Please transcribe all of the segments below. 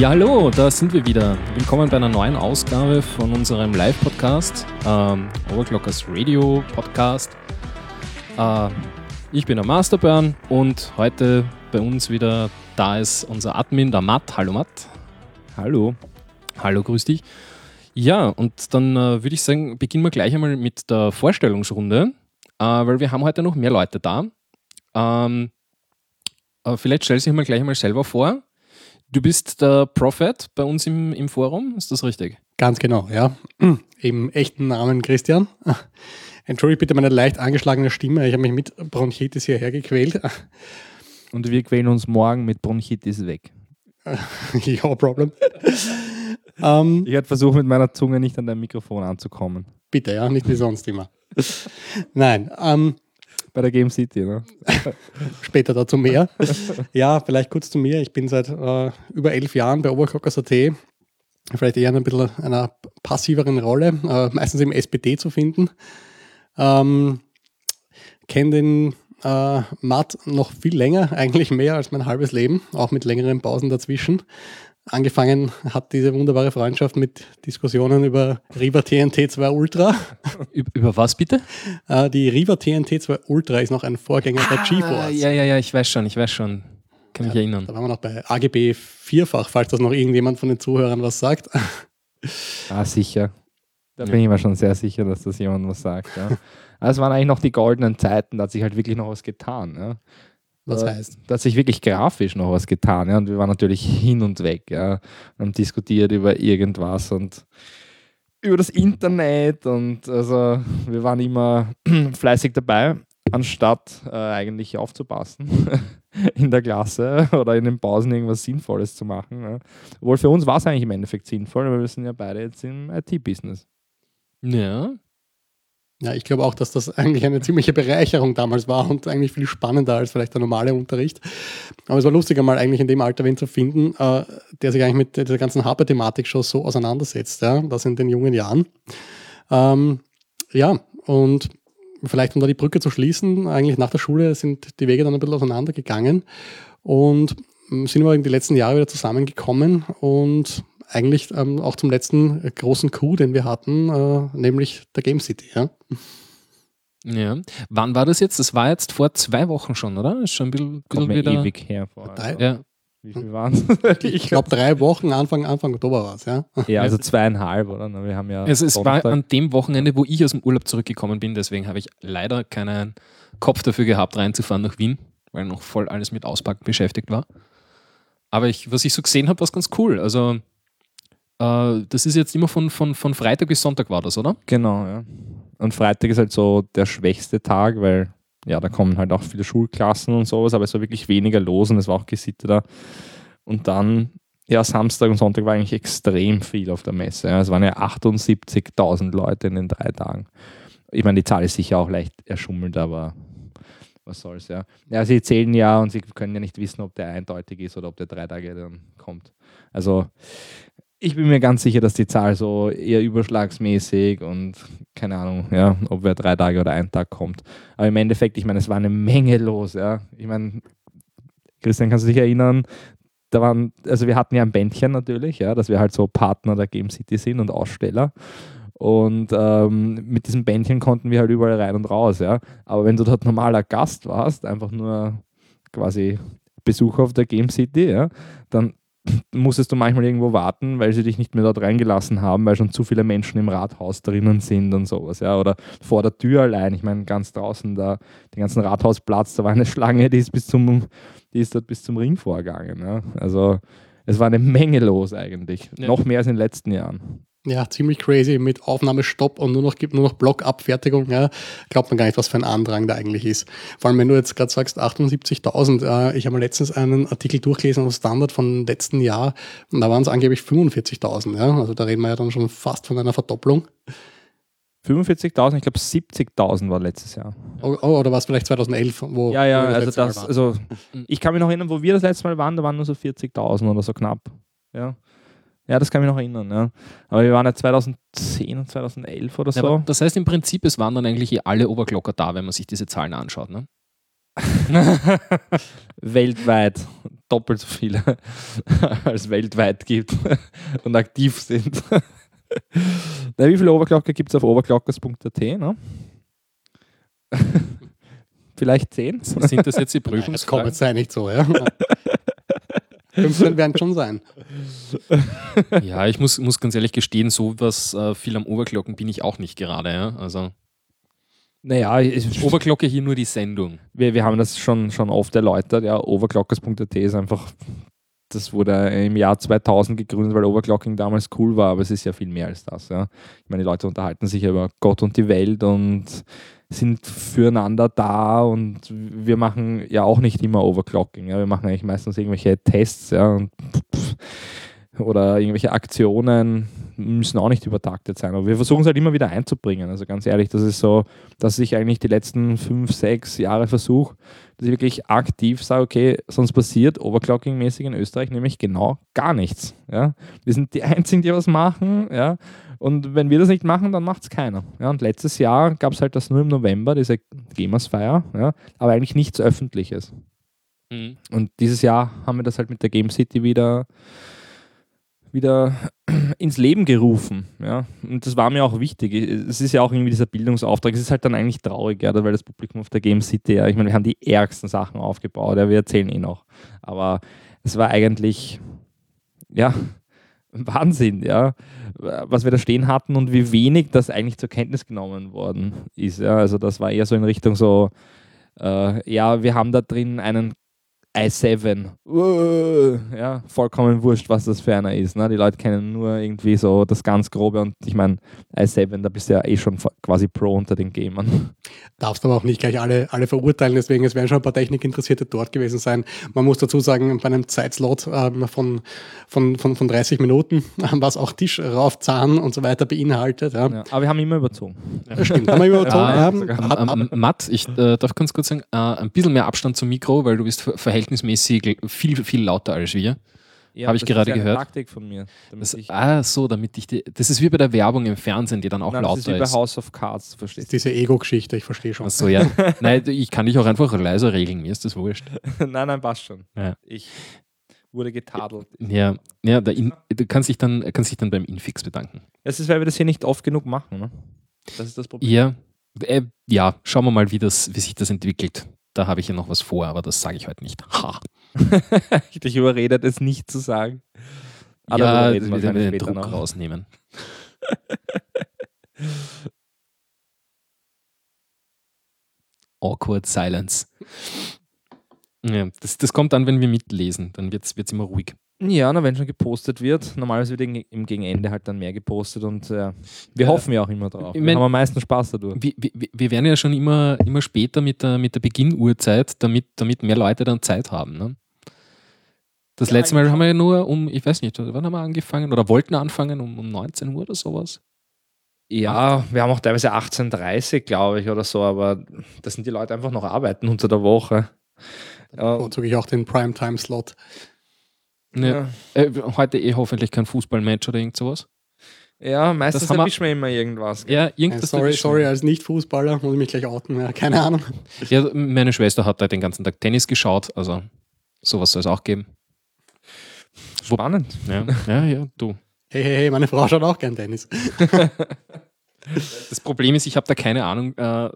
Ja, hallo, da sind wir wieder. Willkommen bei einer neuen Ausgabe von unserem Live-Podcast, ähm, Overclockers Radio Podcast. Äh, ich bin der Masterburn und heute bei uns wieder da ist unser Admin, der Matt. Hallo Matt. Hallo. Hallo, grüß dich. Ja, und dann äh, würde ich sagen, beginnen wir gleich einmal mit der Vorstellungsrunde, äh, weil wir haben heute noch mehr Leute da. Ähm, äh, vielleicht stell dich mal gleich einmal selber vor. Du bist der Prophet bei uns im, im Forum, ist das richtig? Ganz genau, ja. Im echten Namen Christian. Entschuldigt bitte meine leicht angeschlagene Stimme. Ich habe mich mit Bronchitis hierher gequält. Und wir quälen uns morgen mit Bronchitis weg. ja, Problem. ähm, Ich werde versuchen, mit meiner Zunge nicht an dein Mikrofon anzukommen. bitte, ja, nicht wie sonst immer. Nein, ähm, Bei der Game City, ne? später dazu mehr. Ja, vielleicht kurz zu mir. Ich bin seit äh, über elf Jahren bei Oberklockers.at. Vielleicht eher in ein bisschen einer passiveren Rolle, äh, meistens im SPD zu finden. Ähm, Kenne den äh, Matt noch viel länger, eigentlich mehr als mein halbes Leben, auch mit längeren Pausen dazwischen. Angefangen hat diese wunderbare Freundschaft mit Diskussionen über Riva TNT 2 Ultra. Über, was bitte? Äh, die Riva TNT 2 Ultra ist noch ein Vorgänger der Ah, GeForce. ja, ja, ja, ich weiß schon, ich weiß schon. Kann mich erinnern. Da waren wir noch bei AGB vierfach, falls das noch irgendjemand von den Zuhörern was sagt. Ah, sicher. Da Ja. bin ich mir schon sehr sicher, dass das jemand was sagt. Ja. Aber es waren eigentlich noch die goldenen Zeiten, da hat sich halt wirklich noch was getan. Ja. Was Da- heißt? Da hat sich wirklich grafisch noch was getan. Ja. Und wir waren natürlich hin und weg. Ja. Haben diskutiert über irgendwas und über das Internet. Und also wir waren immer fleißig dabei, anstatt äh, eigentlich aufzupassen in der Klasse oder in den Pausen irgendwas Sinnvolles zu machen. Ja. Obwohl für uns war es eigentlich im Endeffekt sinnvoll, weil wir sind ja beide jetzt im IT-Business. Ja, Ja, ich glaube auch, dass das eigentlich eine ziemliche Bereicherung damals war und eigentlich viel spannender als vielleicht der normale Unterricht. Aber es war lustiger, mal eigentlich in dem Alter wen zu finden, äh, der sich eigentlich mit dieser ganzen Hardware-Thematik schon so auseinandersetzt. Ja? Das in den jungen Jahren. Ähm, ja, und vielleicht um da die Brücke zu schließen, eigentlich nach der Schule sind die Wege dann ein bisschen auseinandergegangen und ähm, sind aber in die letzten Jahre wieder zusammengekommen und eigentlich ähm, auch zum letzten äh, großen Coup, den wir hatten, äh, nämlich der Game City. Ja? ja. Wann war das jetzt? Das war jetzt vor zwei Wochen schon, oder? Ist schon ein bisschen, bisschen wieder. ewig her vor. Drei- Ja. Wie viel waren es? Ich glaube drei Wochen, Anfang, Anfang Oktober war es, ja. ja, also zweieinhalb, oder? Wir haben ja Also es war an dem Wochenende, wo ich aus dem Urlaub zurückgekommen bin, deswegen habe ich leider keinen Kopf dafür gehabt, reinzufahren nach Wien, weil noch voll alles mit Auspacken beschäftigt war. Aber ich, was ich so gesehen habe, war es ganz cool. Also äh, das ist jetzt immer von, von, von Freitag bis Sonntag war das, oder? Genau, ja. Und Freitag ist halt so der schwächste Tag, weil ja, da kommen halt auch viele Schulklassen und sowas, aber es war wirklich weniger los und es war auch gesitteter. Und dann, ja, Samstag und Sonntag war eigentlich extrem viel auf der Messe. Ja. Es waren ja 78.000 Leute in den drei Tagen. Ich meine, die Zahl ist sicher auch leicht erschummelt, aber was soll's, ja. Ja, sie zählen ja und sie können ja nicht wissen, ob der eindeutig ist oder ob der drei Tage dann kommt. Also, ich bin mir ganz sicher, dass die Zahl so eher überschlagsmäßig und keine Ahnung, ja, ob wer drei Tage oder ein Tag kommt. Aber im Endeffekt, ich meine, es war eine Menge los, ja. Ich meine, Christian, kannst du dich erinnern? Da waren, also wir hatten ja ein Bändchen natürlich, ja, dass wir halt so Partner der Game City sind und Aussteller. Und ähm, mit diesem Bändchen konnten wir halt überall rein und raus, ja. Aber wenn du dort normaler Gast warst, einfach nur quasi Besucher auf der Game City, ja, dann musstest du manchmal irgendwo warten, weil sie dich nicht mehr dort reingelassen haben, weil schon zu viele Menschen im Rathaus drinnen sind und sowas, ja. Oder vor der Tür allein. Ich meine, ganz draußen da, den ganzen Rathausplatz, da war eine Schlange, die ist bis zum, die ist dort bis zum Ring vorgegangen. Ja. Also es war eine Menge los eigentlich. Ja. Noch mehr als in den letzten Jahren. Ja, ziemlich crazy mit Aufnahmestopp und nur noch gibt nur noch Blockabfertigung. Ja, glaubt man gar nicht, was für ein Andrang da eigentlich ist. Vor allem, wenn du jetzt gerade sagst 78.000. Äh, ich habe mal letztens einen Artikel durchgelesen auf Standard von letzten Jahr und da waren es angeblich 45.000. Ja, also da reden wir ja dann schon fast von einer Verdopplung. 45.000, ich glaube 70.000 war letztes Jahr. Oh, oh, oder war es vielleicht 2011? Wo Ja, ja, also das, also ich kann mich noch erinnern, wo wir das letzte Mal waren, da waren nur so 40.000 oder so knapp. Ja. Ja, das kann mich noch erinnern, ja. Aber wir waren ja 2010 und 2011 oder Ja, so. aber das heißt im Prinzip, es waren dann eigentlich eh alle Oberglocker da, wenn man sich diese Zahlen anschaut. Ne? weltweit doppelt so viele als weltweit gibt und aktiv sind. Na, wie viele Overclocker gibt es auf overclockers.at? Ne? Vielleicht zehn? Sind das jetzt die Das kommt Prüfungsfragen? jetzt nicht so, ja. 15 werden schon sein. Ja, ich muss, muss ganz ehrlich gestehen, so was äh, viel am Overclocken bin ich auch nicht gerade. Ja? Also Naja, ich, Overclocke hier nur die Sendung. wir, wir haben das schon, schon oft erläutert. Ja, overclockers.at ist einfach, das wurde im Jahr 2000 gegründet, weil Overclocking damals cool war, aber es ist ja viel mehr als das. Ja. Ich meine, die Leute unterhalten sich ja über Gott und die Welt und sind füreinander da und wir machen ja auch nicht immer Overclocking. Ja. Wir machen eigentlich meistens irgendwelche Tests ja, und oder irgendwelche Aktionen müssen auch nicht übertaktet sein. Aber wir versuchen es halt immer wieder einzubringen. Also ganz ehrlich, das ist so, dass ich eigentlich die letzten fünf, sechs Jahre versuche, dass ich wirklich aktiv sage, okay, sonst passiert Overclocking-mäßig in Österreich nämlich genau gar nichts. Ja? Wir sind die Einzigen, die was machen. Ja? Und wenn wir das nicht machen, dann macht es keiner. Ja? Und letztes Jahr gab es halt das nur im November, diese Gamersfeier, ja? aber eigentlich nichts Öffentliches. Und dieses Jahr haben wir das halt mit der Game City wieder, wieder ins Leben gerufen. Ja? Und das war mir auch wichtig. Es ist ja auch irgendwie dieser Bildungsauftrag. Es ist halt dann eigentlich traurig, ja, weil das Publikum auf der Game City, ja, ich meine, wir haben die ärgsten Sachen aufgebaut, ja, wir erzählen eh noch. Aber es war eigentlich, ja, Wahnsinn, ja, was wir da stehen hatten und wie wenig das eigentlich zur Kenntnis genommen worden ist. Ja. Also das war eher so in Richtung so, äh, ja, wir haben da drin einen i7. Uh, ja, vollkommen wurscht, was das für einer ist. Ne? Die Leute kennen nur irgendwie so das ganz Grobe und ich meine, i7, da bist du ja eh schon quasi Pro unter den Gamern. Darfst aber auch nicht gleich alle, alle verurteilen, deswegen es werden schon ein paar Technikinteressierte dort gewesen sein. Man muss dazu sagen, bei einem Zeitslot ähm, von, von, von, von 30 Minuten, was auch Tisch rauf, Zahn und so weiter beinhaltet. Ja. Ja, aber wir haben immer überzogen. Das stimmt, haben wir überzogen. Ah, ähm, Ähm, ähm, Matt, ich äh, darf ganz kurz sagen, äh, ein bisschen mehr Abstand zum Mikro, weil du bist ver verhältnismäßig viel, viel lauter als wir. Hab ich das gerade ist ja gehört. Eine Taktik von mir. damit Das, ich, ah, so, damit ich die, das ist wie bei der Werbung im Fernsehen, die dann auch Nein, das ist lauter wie bei ist. House of Cards, verstehst diese Ego-Geschichte, ich verstehe schon. Achso, ja. Nein, ich kann dich auch einfach leiser regeln, mir ist das wurscht. du? nein, nein, passt schon. Ja. Ich wurde getadelt. Ja, ja In, du kannst dich, dann, kannst dich dann beim Infix bedanken. Das ist, weil wir das hier nicht oft genug machen. Ne? Das ist das Problem. Ja, äh, ja, schauen wir mal, wie, das, wie sich das entwickelt. Da habe ich ja noch was vor, aber das sage ich heute nicht. Ha. ich dich überredet, es nicht zu sagen. Ah, ja, reden den, wir den später Druck noch. rausnehmen. Awkward Silence. Ja, das, das kommt dann, wenn wir mitlesen. Dann wird es immer ruhig. Ja, na, wenn schon gepostet wird. Normalerweise wird im- im Gegenende halt dann mehr gepostet und äh, wir Ja. hoffen ja auch immer drauf. Ich Wir mein- haben am meisten Spaß dadurch. Wir, wir, wir werden ja schon immer, immer später mit der, mit der Beginnuhrzeit, damit, damit mehr Leute dann Zeit haben. Ne? Das Ja, letzte Mal haben wir ja nur um, ich weiß nicht, wann haben wir angefangen oder wollten anfangen, um, um 19 Uhr oder sowas? Ja, wir haben auch teilweise 18.30 glaube ich oder so, aber das sind die Leute einfach noch arbeiten unter der Woche. Ja, Bevorzuge ich auch den Primetime-Slot. Ne, äh, heute eh hoffentlich kein Fußballmatch oder irgend sowas. ja meistens erwischen wir immer irgendwas. Ja, irgendwas sorry, sorry, als Nicht-Fußballer muss ich mich gleich outen. Ja, keine Ahnung. Ja, meine Schwester hat da den ganzen Tag Tennis geschaut, also sowas soll es auch geben. Spannend. Ja, ja, ja, du. Hey, hey, hey, meine Frau schaut auch gern Tennis. Das Problem ist, ich habe da keine Ahnung, äh,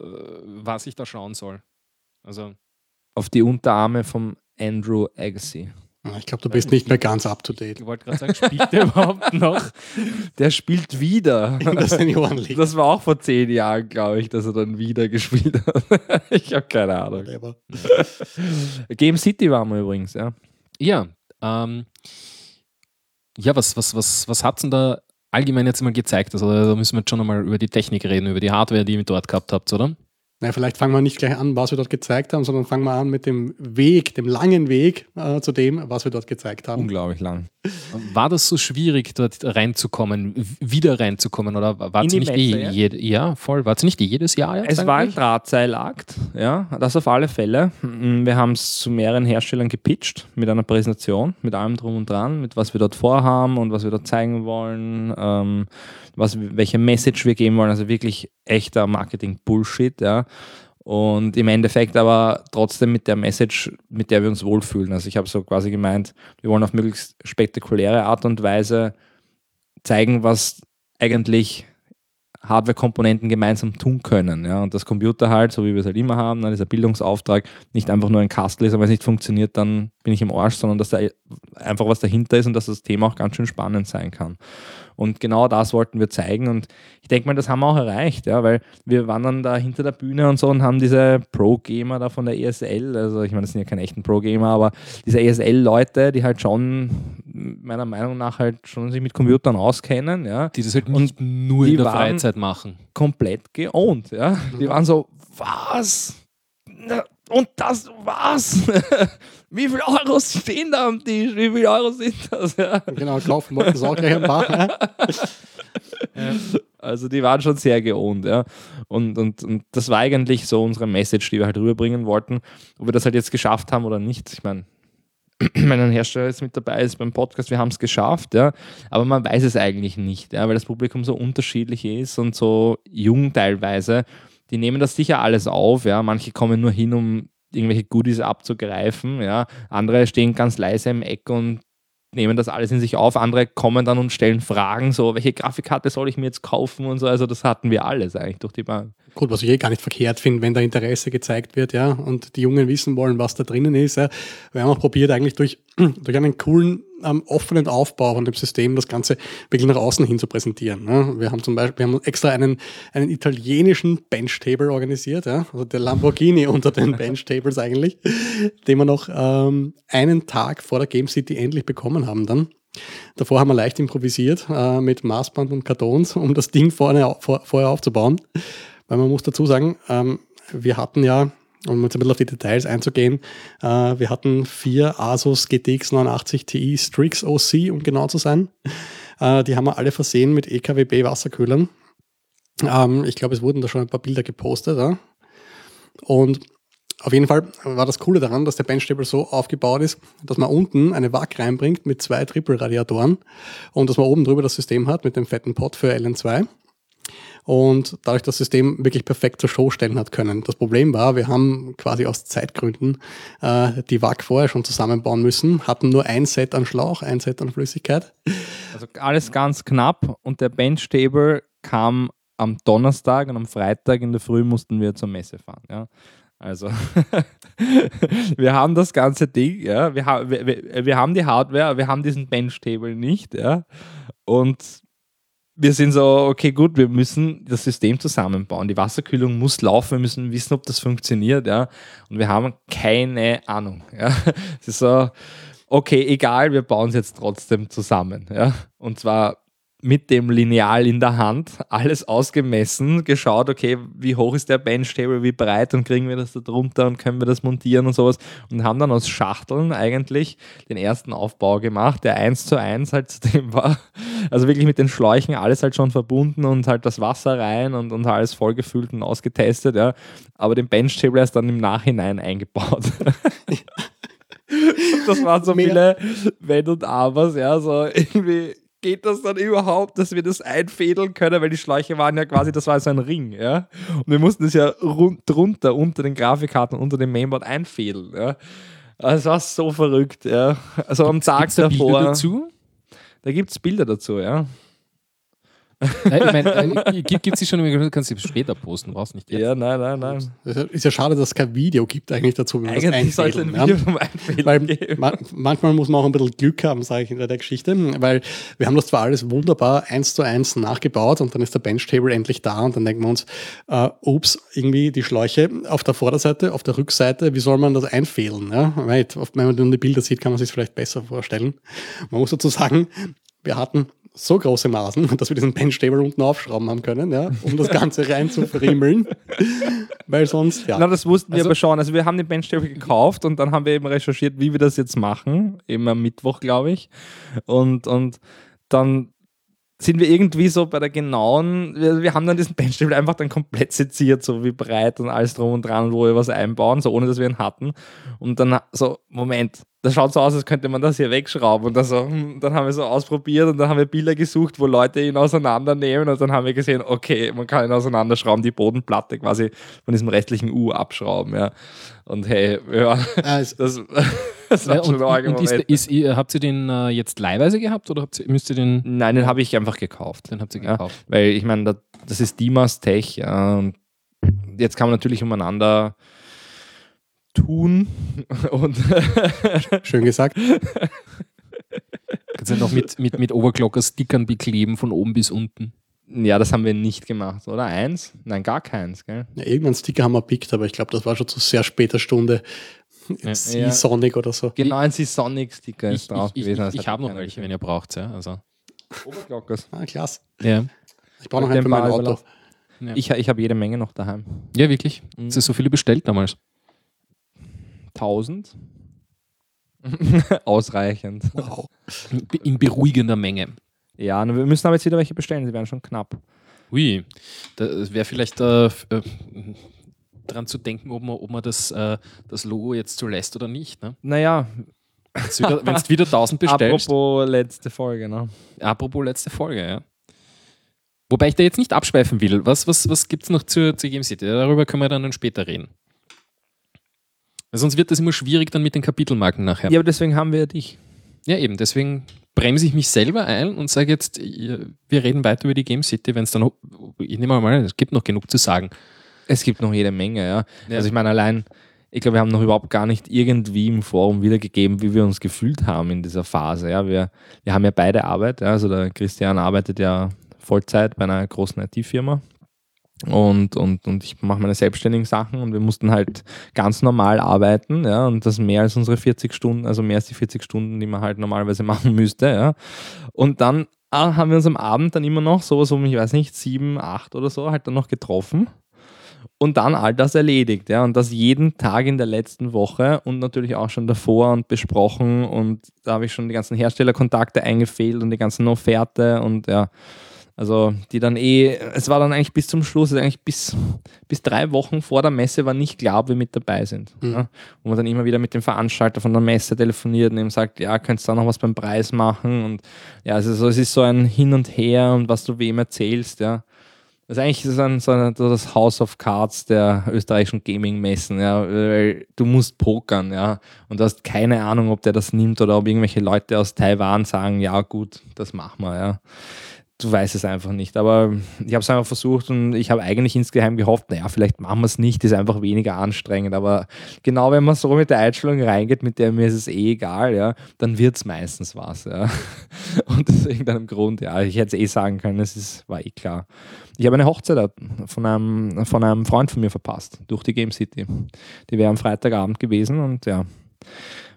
was ich da schauen soll. Also, Auf die Unterarme vom Andrew Agassi. Ah, Ich glaube, du bist nicht mehr ganz up to date ich wollte gerade sagen, spielt der überhaupt noch? Der spielt wieder. in der Seniorenliga. Das war auch vor zehn Jahren, glaube ich, dass er dann wieder gespielt hat. ich habe keine Ahnung. Whatever. Game City waren wir übrigens, ja. Ja, ähm, ja, was, was, was, was hat es denn da allgemein jetzt mal gezeigt? Also, da müssen wir jetzt schon einmal über die Technik reden, über die Hardware, die ihr dort gehabt habt, oder? Na, vielleicht fangen wir nicht gleich an, was wir dort gezeigt haben, sondern fangen wir an mit dem Weg, dem langen Weg äh, zu dem, was wir dort gezeigt haben. Unglaublich lang. War das so schwierig, dort reinzukommen, wieder reinzukommen? Oder war es nicht eh ja? jed, ja, voll, war es nicht eh jedes Jahr? jetzt Es war ein? Drahtseilakt, ja, das auf alle Fälle. Mm, Wir haben es zu mehreren Herstellern gepitcht mit einer Präsentation, mit allem drum und dran, mit was wir dort vorhaben und was wir dort zeigen wollen, ähm, was, welche Message wir geben wollen. Also wirklich echter Marketing-Bullshit, ja. Und im Endeffekt aber trotzdem mit der Message, mit der wir uns wohlfühlen. Also ich habe so quasi gemeint, wir wollen auf möglichst spektakuläre Art und Weise zeigen, was eigentlich Hardware-Komponenten gemeinsam tun können. Ja? Und das Computer halt, so wie wir es halt immer haben, dann ist ein Bildungsauftrag, nicht einfach nur ein Kastel ist, aber wenn es nicht funktioniert, dann bin ich im Arsch, sondern dass da einfach was dahinter ist und dass das Thema auch ganz schön spannend sein kann. Und genau das wollten wir zeigen. Und ich denke mal, das haben wir auch erreicht, ja, weil wir waren dann da hinter der Bühne und so und haben diese Pro-Gamer da von der ESL, also ich meine, das sind ja keine echten Pro-Gamer, aber diese ESL-Leute, die halt schon meiner Meinung nach halt schon sich mit Computern auskennen, ja. Die das halt nicht und nur in der Freizeit machen. Komplett geohnt, ja. Die waren so, was? Und das was? Wie viele Euros stehen da am Tisch? Wie viele Euro sind das? Ja. Genau, kaufen wollten sie auch gleich ein paar. Ja. Also die waren schon sehr geohnt, ja. Und, und, und das war eigentlich so unsere Message, die wir halt rüberbringen wollten. Ob wir das halt jetzt geschafft haben oder nicht, ich meine, wenn ein Hersteller jetzt mit dabei ist beim Podcast, wir haben es geschafft, ja, aber man weiß es eigentlich nicht, ja, weil das Publikum so unterschiedlich ist und so jung teilweise die nehmen das sicher alles auf, ja. Manche kommen nur hin, um irgendwelche Goodies abzugreifen, ja. Andere stehen ganz leise im Eck und nehmen das alles in sich auf. Andere kommen dann und stellen Fragen, so, welche Grafikkarte soll ich mir jetzt kaufen und so. Also das hatten wir alles eigentlich durch die Bank. Gut, was ich eh gar nicht verkehrt finde, wenn da Interesse gezeigt wird, ja, und die Jungen wissen wollen, was da drinnen ist. Ja. Wir haben auch probiert, eigentlich durch, durch einen coolen, ähm, offenen Aufbau von dem System das Ganze wirklich nach außen hin zu präsentieren. Ja. Wir haben zum Beispiel, wir haben extra einen, einen italienischen Bench-Table organisiert, ja, also der Lamborghini unter den Bench-Tables eigentlich, den wir noch ähm, einen Tag vor der Game City endlich bekommen haben dann. Davor haben wir leicht improvisiert äh, mit Maßband und Kartons, um das Ding vorne, vor, vorher aufzubauen. Weil man muss dazu sagen, ähm, wir hatten ja, um jetzt ein bisschen auf die Details einzugehen, äh, wir hatten vier Asus GTX 89 Ti Strix OC, um genau zu sein. Äh, die haben wir alle versehen mit EKWB Wasserkühlern. Ähm, ich glaube, es wurden da schon ein paar Bilder gepostet. Ja? Und auf jeden Fall war das Coole daran, dass der Benchtable so aufgebaut ist, dass man unten eine WAC reinbringt mit zwei Triple-Radiatoren und dass man oben drüber das System hat mit dem fetten Pot für LN2 und dadurch das System wirklich perfekt zur Show stellen hat können. Das Problem war, wir haben quasi aus Zeitgründen äh, die WAG vorher schon zusammenbauen müssen, hatten nur ein Set an Schlauch, ein Set an Flüssigkeit. Also alles ganz knapp und der Benchtable kam am Donnerstag und am Freitag in der Früh mussten wir zur Messe fahren. Ja. Also, wir haben das ganze Ding, ja, wir, wir, wir haben die Hardware, wir haben diesen Benchtable nicht, ja, und wir sind so, okay, gut, wir müssen das System zusammenbauen. Die Wasserkühlung muss laufen, wir müssen wissen, ob das funktioniert, ja. Und wir haben keine Ahnung, ja. Es ist so, okay, egal, wir bauen es jetzt trotzdem zusammen, ja. Und zwar mit dem Lineal in der Hand alles ausgemessen, geschaut, okay, wie hoch ist der Benchtable, wie breit und kriegen wir das da drunter und können wir das montieren und sowas und haben dann aus Schachteln eigentlich den ersten Aufbau gemacht, der eins zu eins halt zu dem war. Also wirklich mit den Schläuchen alles halt schon verbunden und halt das Wasser rein und, und alles vollgefüllt und ausgetestet, ja. Aber den Benchtable erst dann im Nachhinein eingebaut. das waren so Mehr. viele Wenn und Abers, ja, so irgendwie geht das dann überhaupt, dass wir das einfädeln können, weil die Schläuche waren ja quasi, das war so ein Ring, ja. Und wir mussten das ja rund, drunter, unter den Grafikkarten, unter dem Mainboard einfädeln, ja. Also war so verrückt, ja. Also am Tag Gibt's davor. Da Bilder dazu? Da gibt es Bilder dazu, ja. Nein, ich meine, äh, gibt es sie schon, du kannst sie später posten, brauchst nicht jetzt. Ja, nein, nein, nein. Ist ja schade, dass es kein Video gibt eigentlich dazu. Wie man eigentlich sollte ein Video ja? vom weil geben. Ma manchmal muss man auch ein bisschen Glück haben, sage ich in der Geschichte, weil wir haben das zwar alles wunderbar eins zu eins nachgebaut und dann ist der Benchtable endlich da und dann denken wir uns, äh, ups, irgendwie die Schläuche auf der Vorderseite, auf der Rückseite, wie soll man das einfädeln? Ja? Wenn man nur die Bilder sieht, kann man sich vielleicht besser vorstellen. Man muss dazu sagen, wir hatten so große Nasen, dass wir diesen Benchtable unten aufschrauben haben können, ja, um das Ganze rein zu friemeln. Weil sonst, ja. Na, das wussten wir also, aber schon. Also wir haben den Benchtable gekauft und dann haben wir eben recherchiert, wie wir das jetzt machen. Eben am Mittwoch, glaube ich. Und, und dann sind wir irgendwie so bei der genauen, wir, wir haben dann diesen Benchstable einfach dann komplett seziert, so wie breit und alles drum und dran, wo wir was einbauen, so ohne dass wir ihn hatten. Und dann so, Moment, das schaut so aus, als könnte man das hier wegschrauben. Und dann, so, hm, dann haben wir so ausprobiert und dann haben wir Bilder gesucht, wo Leute ihn auseinandernehmen und dann haben wir gesehen, okay, man kann ihn auseinanderschrauben, die Bodenplatte quasi von diesem restlichen U abschrauben. Ja. Und hey, ja, es- das, das war Ja, schon und, und ist, ist, habt ihr den äh, jetzt leihweise gehabt oder habt ihr, müsst ihr den, Nein, den habe ich einfach gekauft. den habt ihr Ja. gekauft? Weil ich meine, das, das ist Dimas Tech. Ja, und jetzt kann man natürlich umeinander tun und Schön gesagt. Kannst du noch mit, mit, mit Overclocker-Stickern bekleben von oben bis unten? ja, das haben wir nicht gemacht, oder? Eins? Nein, gar keins, gell? Ja, irgendeinen Sticker haben wir pickt, aber ich glaube, das war schon zu sehr später Stunde. Ja. Sea Sonic oder so. Genau, ein Sonic-Sticker Ich, ist drauf ich, ich, gewesen. ich, ich habe noch welche, wenn ihr braucht. Ja, also. Oberglockers. Ah, klasse. ja. Ich brauche noch einen für mein Auto. überlassen. Ich, ich habe jede Menge noch daheim. ja, wirklich. Mhm. Hast du so viele bestellt damals? 1000? Ausreichend. Wow. In, beruhigender Menge. Ja, wir müssen aber jetzt wieder welche bestellen, sie werden schon knapp. Ui, da wäre vielleicht äh, äh, dran zu denken, ob man, ob man das, äh, das Logo jetzt so lässt oder nicht. Ne? Naja, Wenn du wieder 1000 bestellst. apropos letzte Folge, ne? Apropos letzte Folge, ja. Wobei ich da jetzt nicht abschweifen will. Was, was, was gibt es noch zur, zur Game City? Darüber können wir dann später reden. Sonst wird das immer schwierig dann mit den Kapitelmarken nachher. Ja, aber deswegen haben wir ja dich. Ja, eben. Deswegen bremse ich mich selber ein und sage jetzt, wir reden weiter über die Game City, wenn es dann, ich nehme mal, es gibt noch genug zu sagen. Es gibt noch jede Menge, ja. Ja. Also ich meine, allein, ich glaube, wir haben noch überhaupt gar nicht irgendwie im Forum wiedergegeben, wie wir uns gefühlt haben in dieser Phase. Ja. Wir, wir haben ja beide Arbeit. Ja. Also der Christian arbeitet ja Vollzeit bei einer großen IT-Firma. Und, und, und ich mache meine selbstständigen Sachen und wir mussten halt ganz normal arbeiten, ja, und das mehr als unsere 40 Stunden, also mehr als die 40 Stunden, die man halt normalerweise machen müsste, ja. Und dann ah, haben wir uns am Abend dann immer noch sowas um, ich weiß nicht, sieben, acht oder so, halt dann noch getroffen und dann all das erledigt, ja, und das jeden Tag in der letzten Woche und natürlich auch schon davor und besprochen und da habe ich schon die ganzen Herstellerkontakte eingefehlt und die ganzen Offerte und ja, also die dann eh, es war dann eigentlich bis zum Schluss, also eigentlich bis, bis drei Wochen vor der Messe war nicht klar, ob wir mit dabei sind. Mhm. Ja. Wo man dann immer wieder mit dem Veranstalter von der Messe telefoniert und ihm sagt, ja, könntest du da noch was beim Preis machen? Und ja, also so, es ist so ein Hin und Her und was du wem erzählst, ja. Ist eigentlich so, ein, so, so das House of Cards der österreichischen Gaming-Messen, ja. Weil du musst pokern, ja. Und du hast keine Ahnung, ob der das nimmt oder ob irgendwelche Leute aus Taiwan sagen, ja gut, das machen wir, ja du weißt es einfach nicht. Aber ich habe es einfach versucht und ich habe eigentlich insgeheim gehofft, naja, vielleicht machen wir es nicht, ist einfach weniger anstrengend. Aber genau wenn man so mit der Einstellung reingeht, mit der mir ist es eh egal, ja, dann wird es meistens was. Ja. Und aus irgendeinem Grund, ja, ich hätte es eh sagen können, es ist, war eh klar. Ich habe eine Hochzeit von einem, von einem Freund von mir verpasst, durch die Game City. Die wäre am Freitagabend gewesen und ja,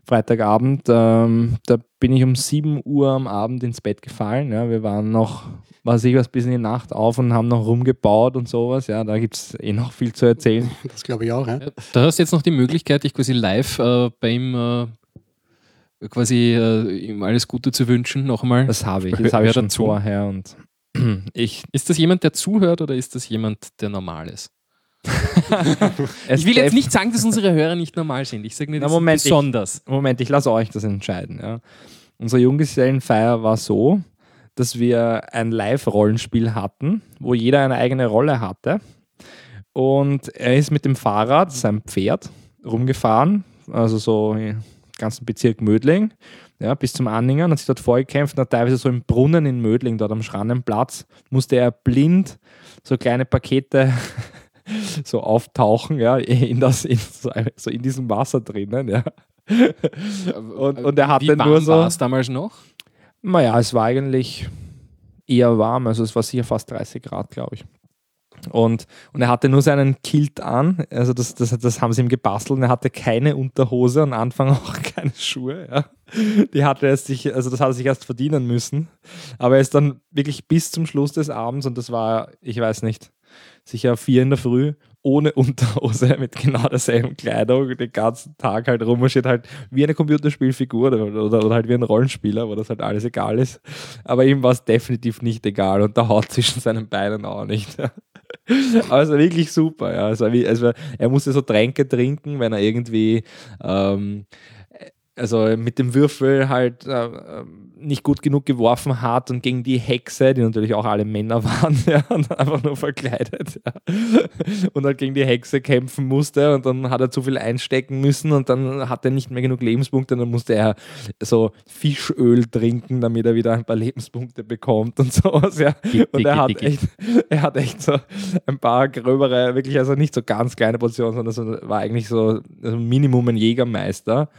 Freitagabend, ähm, da bin ich um 7 Uhr am Abend ins Bett gefallen. Ja. Wir waren noch, was ich was, bis in die Nacht auf und haben noch rumgebaut und sowas. Ja, da gibt es eh noch viel zu erzählen. Das glaube ich auch. Ja? Da hast du jetzt noch die Möglichkeit, dich quasi live äh, bei ihm äh, quasi äh, ihm alles Gute zu wünschen. Noch einmal. Das habe ich, das habe ich schon dazu. vorher und ich, Ist das jemand, der zuhört oder ist das jemand, der normal ist? ich will jetzt nicht sagen, dass unsere Hörer nicht normal sind. Ich sage nur, Na, sind Moment, ich- besonders. Moment, ich lasse euch das entscheiden. Ja. Unsere Junggesellenfeier war so, dass wir ein Live-Rollenspiel hatten, wo jeder eine eigene Rolle hatte. Und er ist mit dem Fahrrad, seinem Pferd, rumgefahren, also so im ganzen Bezirk Mödling, ja, bis zum Anhängern, hat sich dort vorgekämpft und hat teilweise so im Brunnen in Mödling, dort am Schrannenplatz, musste er blind so kleine Pakete so auftauchen, ja, in, das, in, so, in diesem Wasser drinnen, ja. Und, und er hatte Wie warm nur so. war es damals noch? Naja, es war eigentlich eher warm, also es war sicher fast 30 Grad, glaube ich. Und, und er hatte nur seinen Kilt an, also das, das, das haben sie ihm gebastelt und er hatte keine Unterhose und am Anfang auch keine Schuhe. Ja. Die hatte er sich, also das hat er sich erst verdienen müssen. Aber er ist dann wirklich bis zum Schluss des Abends und das war, ich weiß nicht, sicher vier in der Früh ohne Unterhose mit genau derselben Kleidung den ganzen Tag halt rummarschiert, halt wie eine Computerspielfigur oder, oder, halt wie ein Rollenspieler, wo das halt alles egal ist. Aber ihm war es definitiv nicht egal und der Haut zwischen seinen Beinen auch nicht. War wirklich super. Ja. Also, also, er musste so Tränke trinken, wenn er irgendwie ähm, also mit dem Würfel halt äh, nicht gut genug geworfen hat und gegen die Hexe, die natürlich auch alle Männer waren, ja, und einfach nur verkleidet, ja, und halt gegen die Hexe kämpfen musste und dann hat er zu viel einstecken müssen und dann hat er nicht mehr genug Lebenspunkte und dann musste er so Fischöl trinken, damit er wieder ein paar Lebenspunkte bekommt und sowas, ja. Und er hat echt, er hat echt so ein paar gröbere, wirklich also nicht so ganz kleine Portionen, sondern so, war eigentlich so also Minimum ein Jägermeister.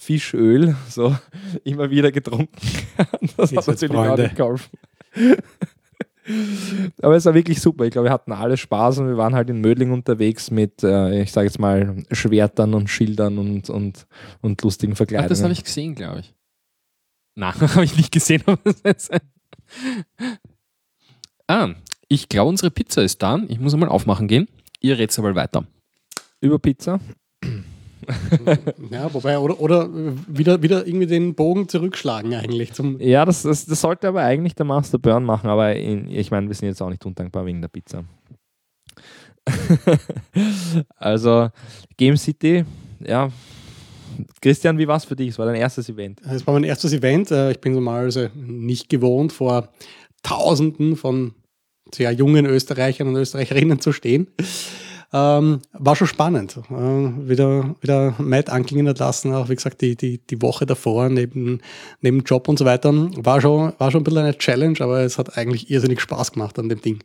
Fischöl so immer wieder getrunken. das hat natürlich auch nicht geholfen. Aber es war wirklich super. Ich glaube, wir hatten alle Spaß und wir waren halt in Mödling unterwegs mit, äh, ich sage jetzt mal, Schwertern und Schildern und, und, und lustigen Verkleidungen. Ach, das habe ich gesehen, glaube ich. Nein, habe ich nicht gesehen. ah, ich glaube, unsere Pizza ist da. Ich muss einmal aufmachen gehen. Ihr redet aber weiter. Über Pizza? ja, wobei, oder, oder wieder, wieder irgendwie den Bogen zurückschlagen eigentlich. Zum ja, das, das, das sollte aber eigentlich der Master Burn machen, aber in, ich meine, wir sind jetzt auch nicht undankbar wegen der Pizza. also, Game City, ja. Christian, wie war es für dich? Es war dein erstes Event. Es war mein erstes Event. Äh, ich bin normalerweise nicht gewohnt, vor Tausenden von sehr jungen Österreichern und Österreicherinnen zu stehen. Ähm, war schon spannend. Äh, wieder, wieder Matt anklingen lassen, auch wie gesagt, die, die, die Woche davor neben, neben Job und so weiter. War schon, war schon ein bisschen eine Challenge, aber es hat eigentlich irrsinnig Spaß gemacht an dem Ding.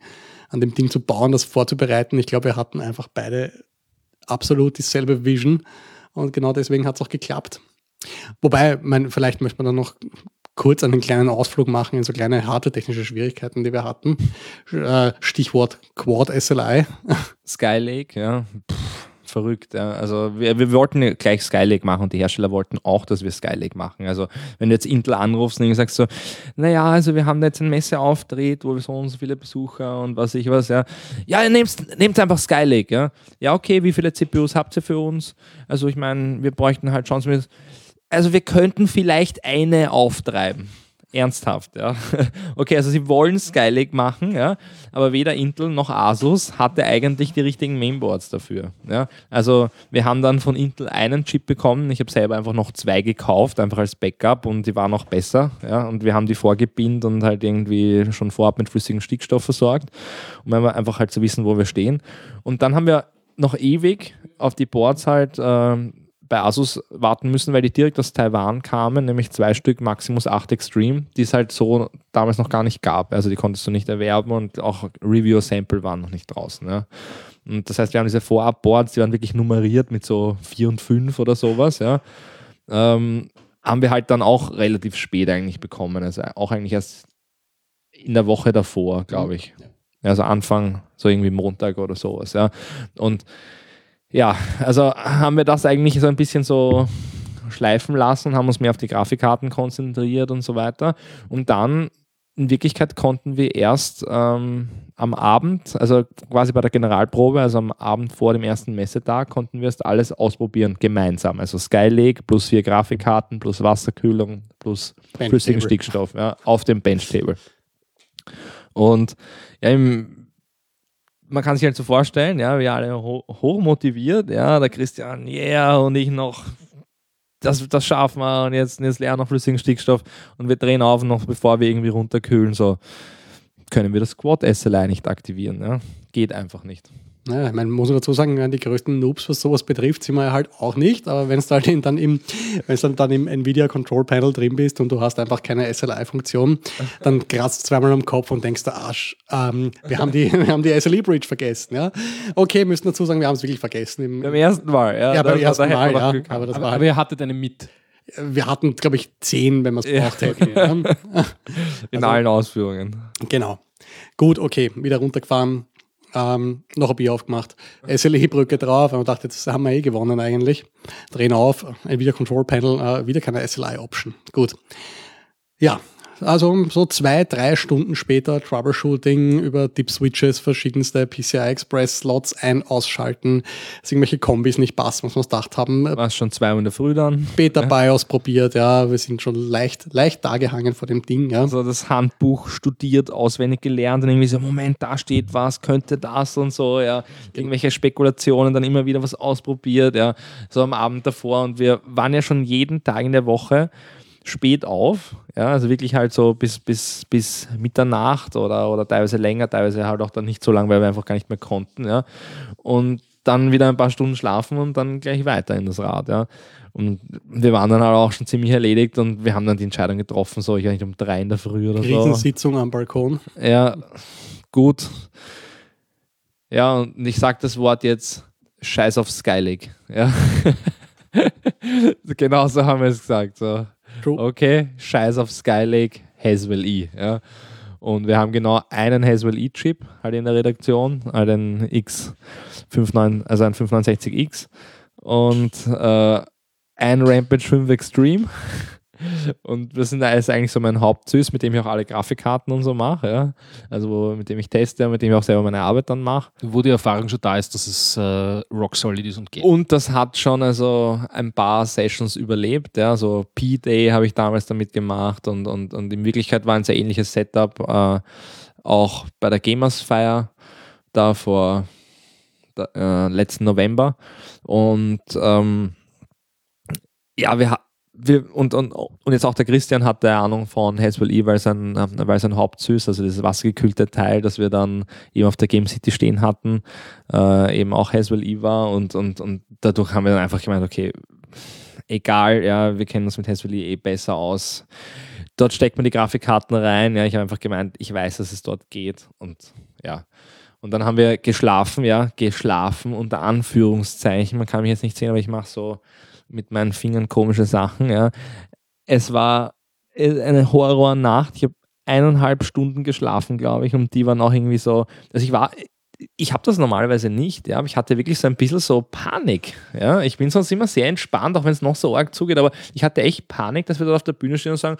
An dem Ding zu bauen, das vorzubereiten. Ich glaube, wir hatten einfach beide absolut dieselbe Vision und genau deswegen hat es auch geklappt. Wobei, mein, vielleicht möchte man dann noch kurz einen kleinen Ausflug machen in so kleine harte technische Schwierigkeiten, die wir hatten. Äh, Stichwort Quad SLI. Skylake, ja. Pff, verrückt. Ja. Also wir, wir wollten gleich Skylake machen und die Hersteller wollten auch, dass wir Skylake machen. Also wenn du jetzt Intel anrufst und sagst so, naja, also wir haben jetzt ein Messeauftritt, wo wir so und so viele Besucher und was ich was, ja. Ja, nehmt, nehmt einfach Skylake, ja. Ja, okay, wie viele CPUs habt ihr für uns? Also ich meine, wir bräuchten halt Chancen mit also wir könnten vielleicht eine auftreiben. Ernsthaft, ja. Okay, also sie wollen Skylake machen, ja, aber weder Intel noch Asus hatte eigentlich die richtigen Mainboards dafür. Ja. Also wir haben dann von Intel einen Chip bekommen. Ich habe selber einfach noch zwei gekauft, einfach als Backup und die waren noch besser. Ja. Und wir haben die vorgebindet und halt irgendwie schon vorab mit flüssigem Stickstoff versorgt, um einfach halt zu wissen, wo wir stehen. Und dann haben wir noch ewig auf die Boards halt. Äh, bei Asus warten müssen, weil die direkt aus Taiwan kamen, nämlich zwei Stück Maximus 8 Extreme, die es halt so damals noch gar nicht gab. Also die konntest du nicht erwerben und auch Review-Sample waren noch nicht draußen. Ja. Und das heißt, wir haben diese Vorab-Boards, die waren wirklich nummeriert mit so 4 und 5 oder sowas, ja. Ähm, haben wir halt dann auch relativ spät eigentlich bekommen. Also auch eigentlich erst in der Woche davor, glaube ich. Also Anfang, so irgendwie Montag oder sowas, ja. Und ja, also haben wir das eigentlich so ein bisschen so schleifen lassen, haben uns mehr auf die Grafikkarten konzentriert und so weiter. Und dann in Wirklichkeit konnten wir erst ähm, am Abend, also quasi bei der Generalprobe, also am Abend vor dem ersten Messetag, konnten wir erst alles ausprobieren, gemeinsam. Also Skylake plus vier Grafikkarten plus Wasserkühlung plus flüssigen Stickstoff ja, auf dem Benchtable. Und ja, im man kann sich halt so vorstellen, ja, wir alle ho hoch motiviert, ja, der Christian, yeah, und ich noch, das, das schaffen wir und jetzt, jetzt lernen wir flüssigen Stickstoff und wir drehen auf noch bevor wir irgendwie runterkühlen, so können wir das Quad SLI nicht aktivieren, ja, geht einfach nicht. Naja, ich meine, muss man dazu sagen, die größten Noobs, was sowas betrifft, sind wir halt auch nicht. Aber wenn es halt dann im, wenn dann, dann im Nvidia Control Panel drin bist und du hast einfach keine SLI-Funktion, dann kratzt du zweimal am Kopf und denkst, der Arsch, ähm, wir haben die, wir haben die SLI Bridge vergessen. Ja? Okay, müssen dazu sagen, wir haben es wirklich vergessen. Im, beim ersten Mal, ja. Ja, beim ersten Mal, ja. Aber, das aber, war halt, aber ihr hattet eine mit. Wir hatten, glaube ich, zehn, wenn wir es braucht ja, okay. hätten. In also, allen Ausführungen. Genau. Gut, okay, wieder runtergefahren ähm, noch ein Bier aufgemacht, SLE-Brücke drauf und man dachte, jetzt haben wir eh gewonnen eigentlich. Drehen auf, ein Video Control Panel, äh, wieder keine SLI-Option. Gut. Ja, Also so zwei, drei Stunden später Troubleshooting über Dip-Switches, verschiedenste PCI Express-Slots ein-, ausschalten, dass irgendwelche Kombis nicht passen, was wir uns gedacht haben. War schon zwei Uhr in der Früh dann. Beta-BIOS probiert, ja, wir sind schon leicht, leicht dagehangen vor dem Ding. Ja. Also das Handbuch studiert, auswendig gelernt und irgendwie so, Moment, da steht was, könnte das und so, ja. Irgendwelche Spekulationen, dann immer wieder was ausprobiert, ja. So am Abend davor und wir waren ja schon jeden Tag in der Woche spät auf, ja, also wirklich halt so bis, bis, bis Mitternacht oder, oder teilweise länger, teilweise halt auch dann nicht so lang, weil wir einfach gar nicht mehr konnten, ja. Und dann wieder ein paar Stunden schlafen und dann gleich weiter in das Rad, ja. Und wir waren dann halt auch schon ziemlich erledigt und wir haben dann die Entscheidung getroffen, so ich nicht um drei in der Früh oder so. Riesensitzung am Balkon. Ja, gut. Ja, und ich sage das Wort jetzt Scheiß auf Skylig. Ja. genau so haben wir es gesagt. So. True. Okay, Scheiß auf Skylake, Haswell E. Ja. Und wir haben genau einen Haswell E-Chip halt in der Redaktion, halt einen X59, also ein 569X und äh, ein Rampage 5 Extreme. Und das ist eigentlich so mein Hauptsüß, mit dem ich auch alle Grafikkarten und so mache. Ja. Also mit dem ich teste, mit dem ich auch selber meine Arbeit dann mache. Wo die Erfahrung schon da ist, dass es äh, rock solid ist und geht. Und das hat schon also ein paar Sessions überlebt. Ja. So P-Day habe ich damals damit gemacht und, und, und in Wirklichkeit war ein sehr ähnliches Setup äh, auch bei der Gamers Fire da vor da, äh, letzten November. Und ähm, ja, wir, wir und, und, und jetzt auch der Christian hatte Ahnung von Haswell E, weil sein, ähm, weil sein Hauptsüß, also dieses wassergekühlte Teil, das wir dann eben auf der Game City stehen hatten, äh, eben auch Haswell E war und, und, und dadurch haben wir dann einfach gemeint, okay, egal, ja, wir kennen uns mit Haswell E eh besser aus. Dort steckt man die Grafikkarten rein, ja, ich habe einfach gemeint, ich weiß, dass es dort geht und ja. Und dann haben wir geschlafen, ja, geschlafen unter Anführungszeichen. Man kann mich jetzt nicht sehen, aber ich mache so mit meinen Fingern komische Sachen. Ja. Es war äh, eine Horrornacht. Ich habe eineinhalb Stunden geschlafen, glaube ich, und die waren auch irgendwie so. Also ich war, ich habe das normalerweise nicht, ja, aber ich hatte wirklich so ein bisschen so Panik. Ja. Ich bin sonst immer sehr entspannt, auch wenn es noch so arg zugeht, aber ich hatte echt Panik, dass wir dort auf der Bühne stehen und sagen,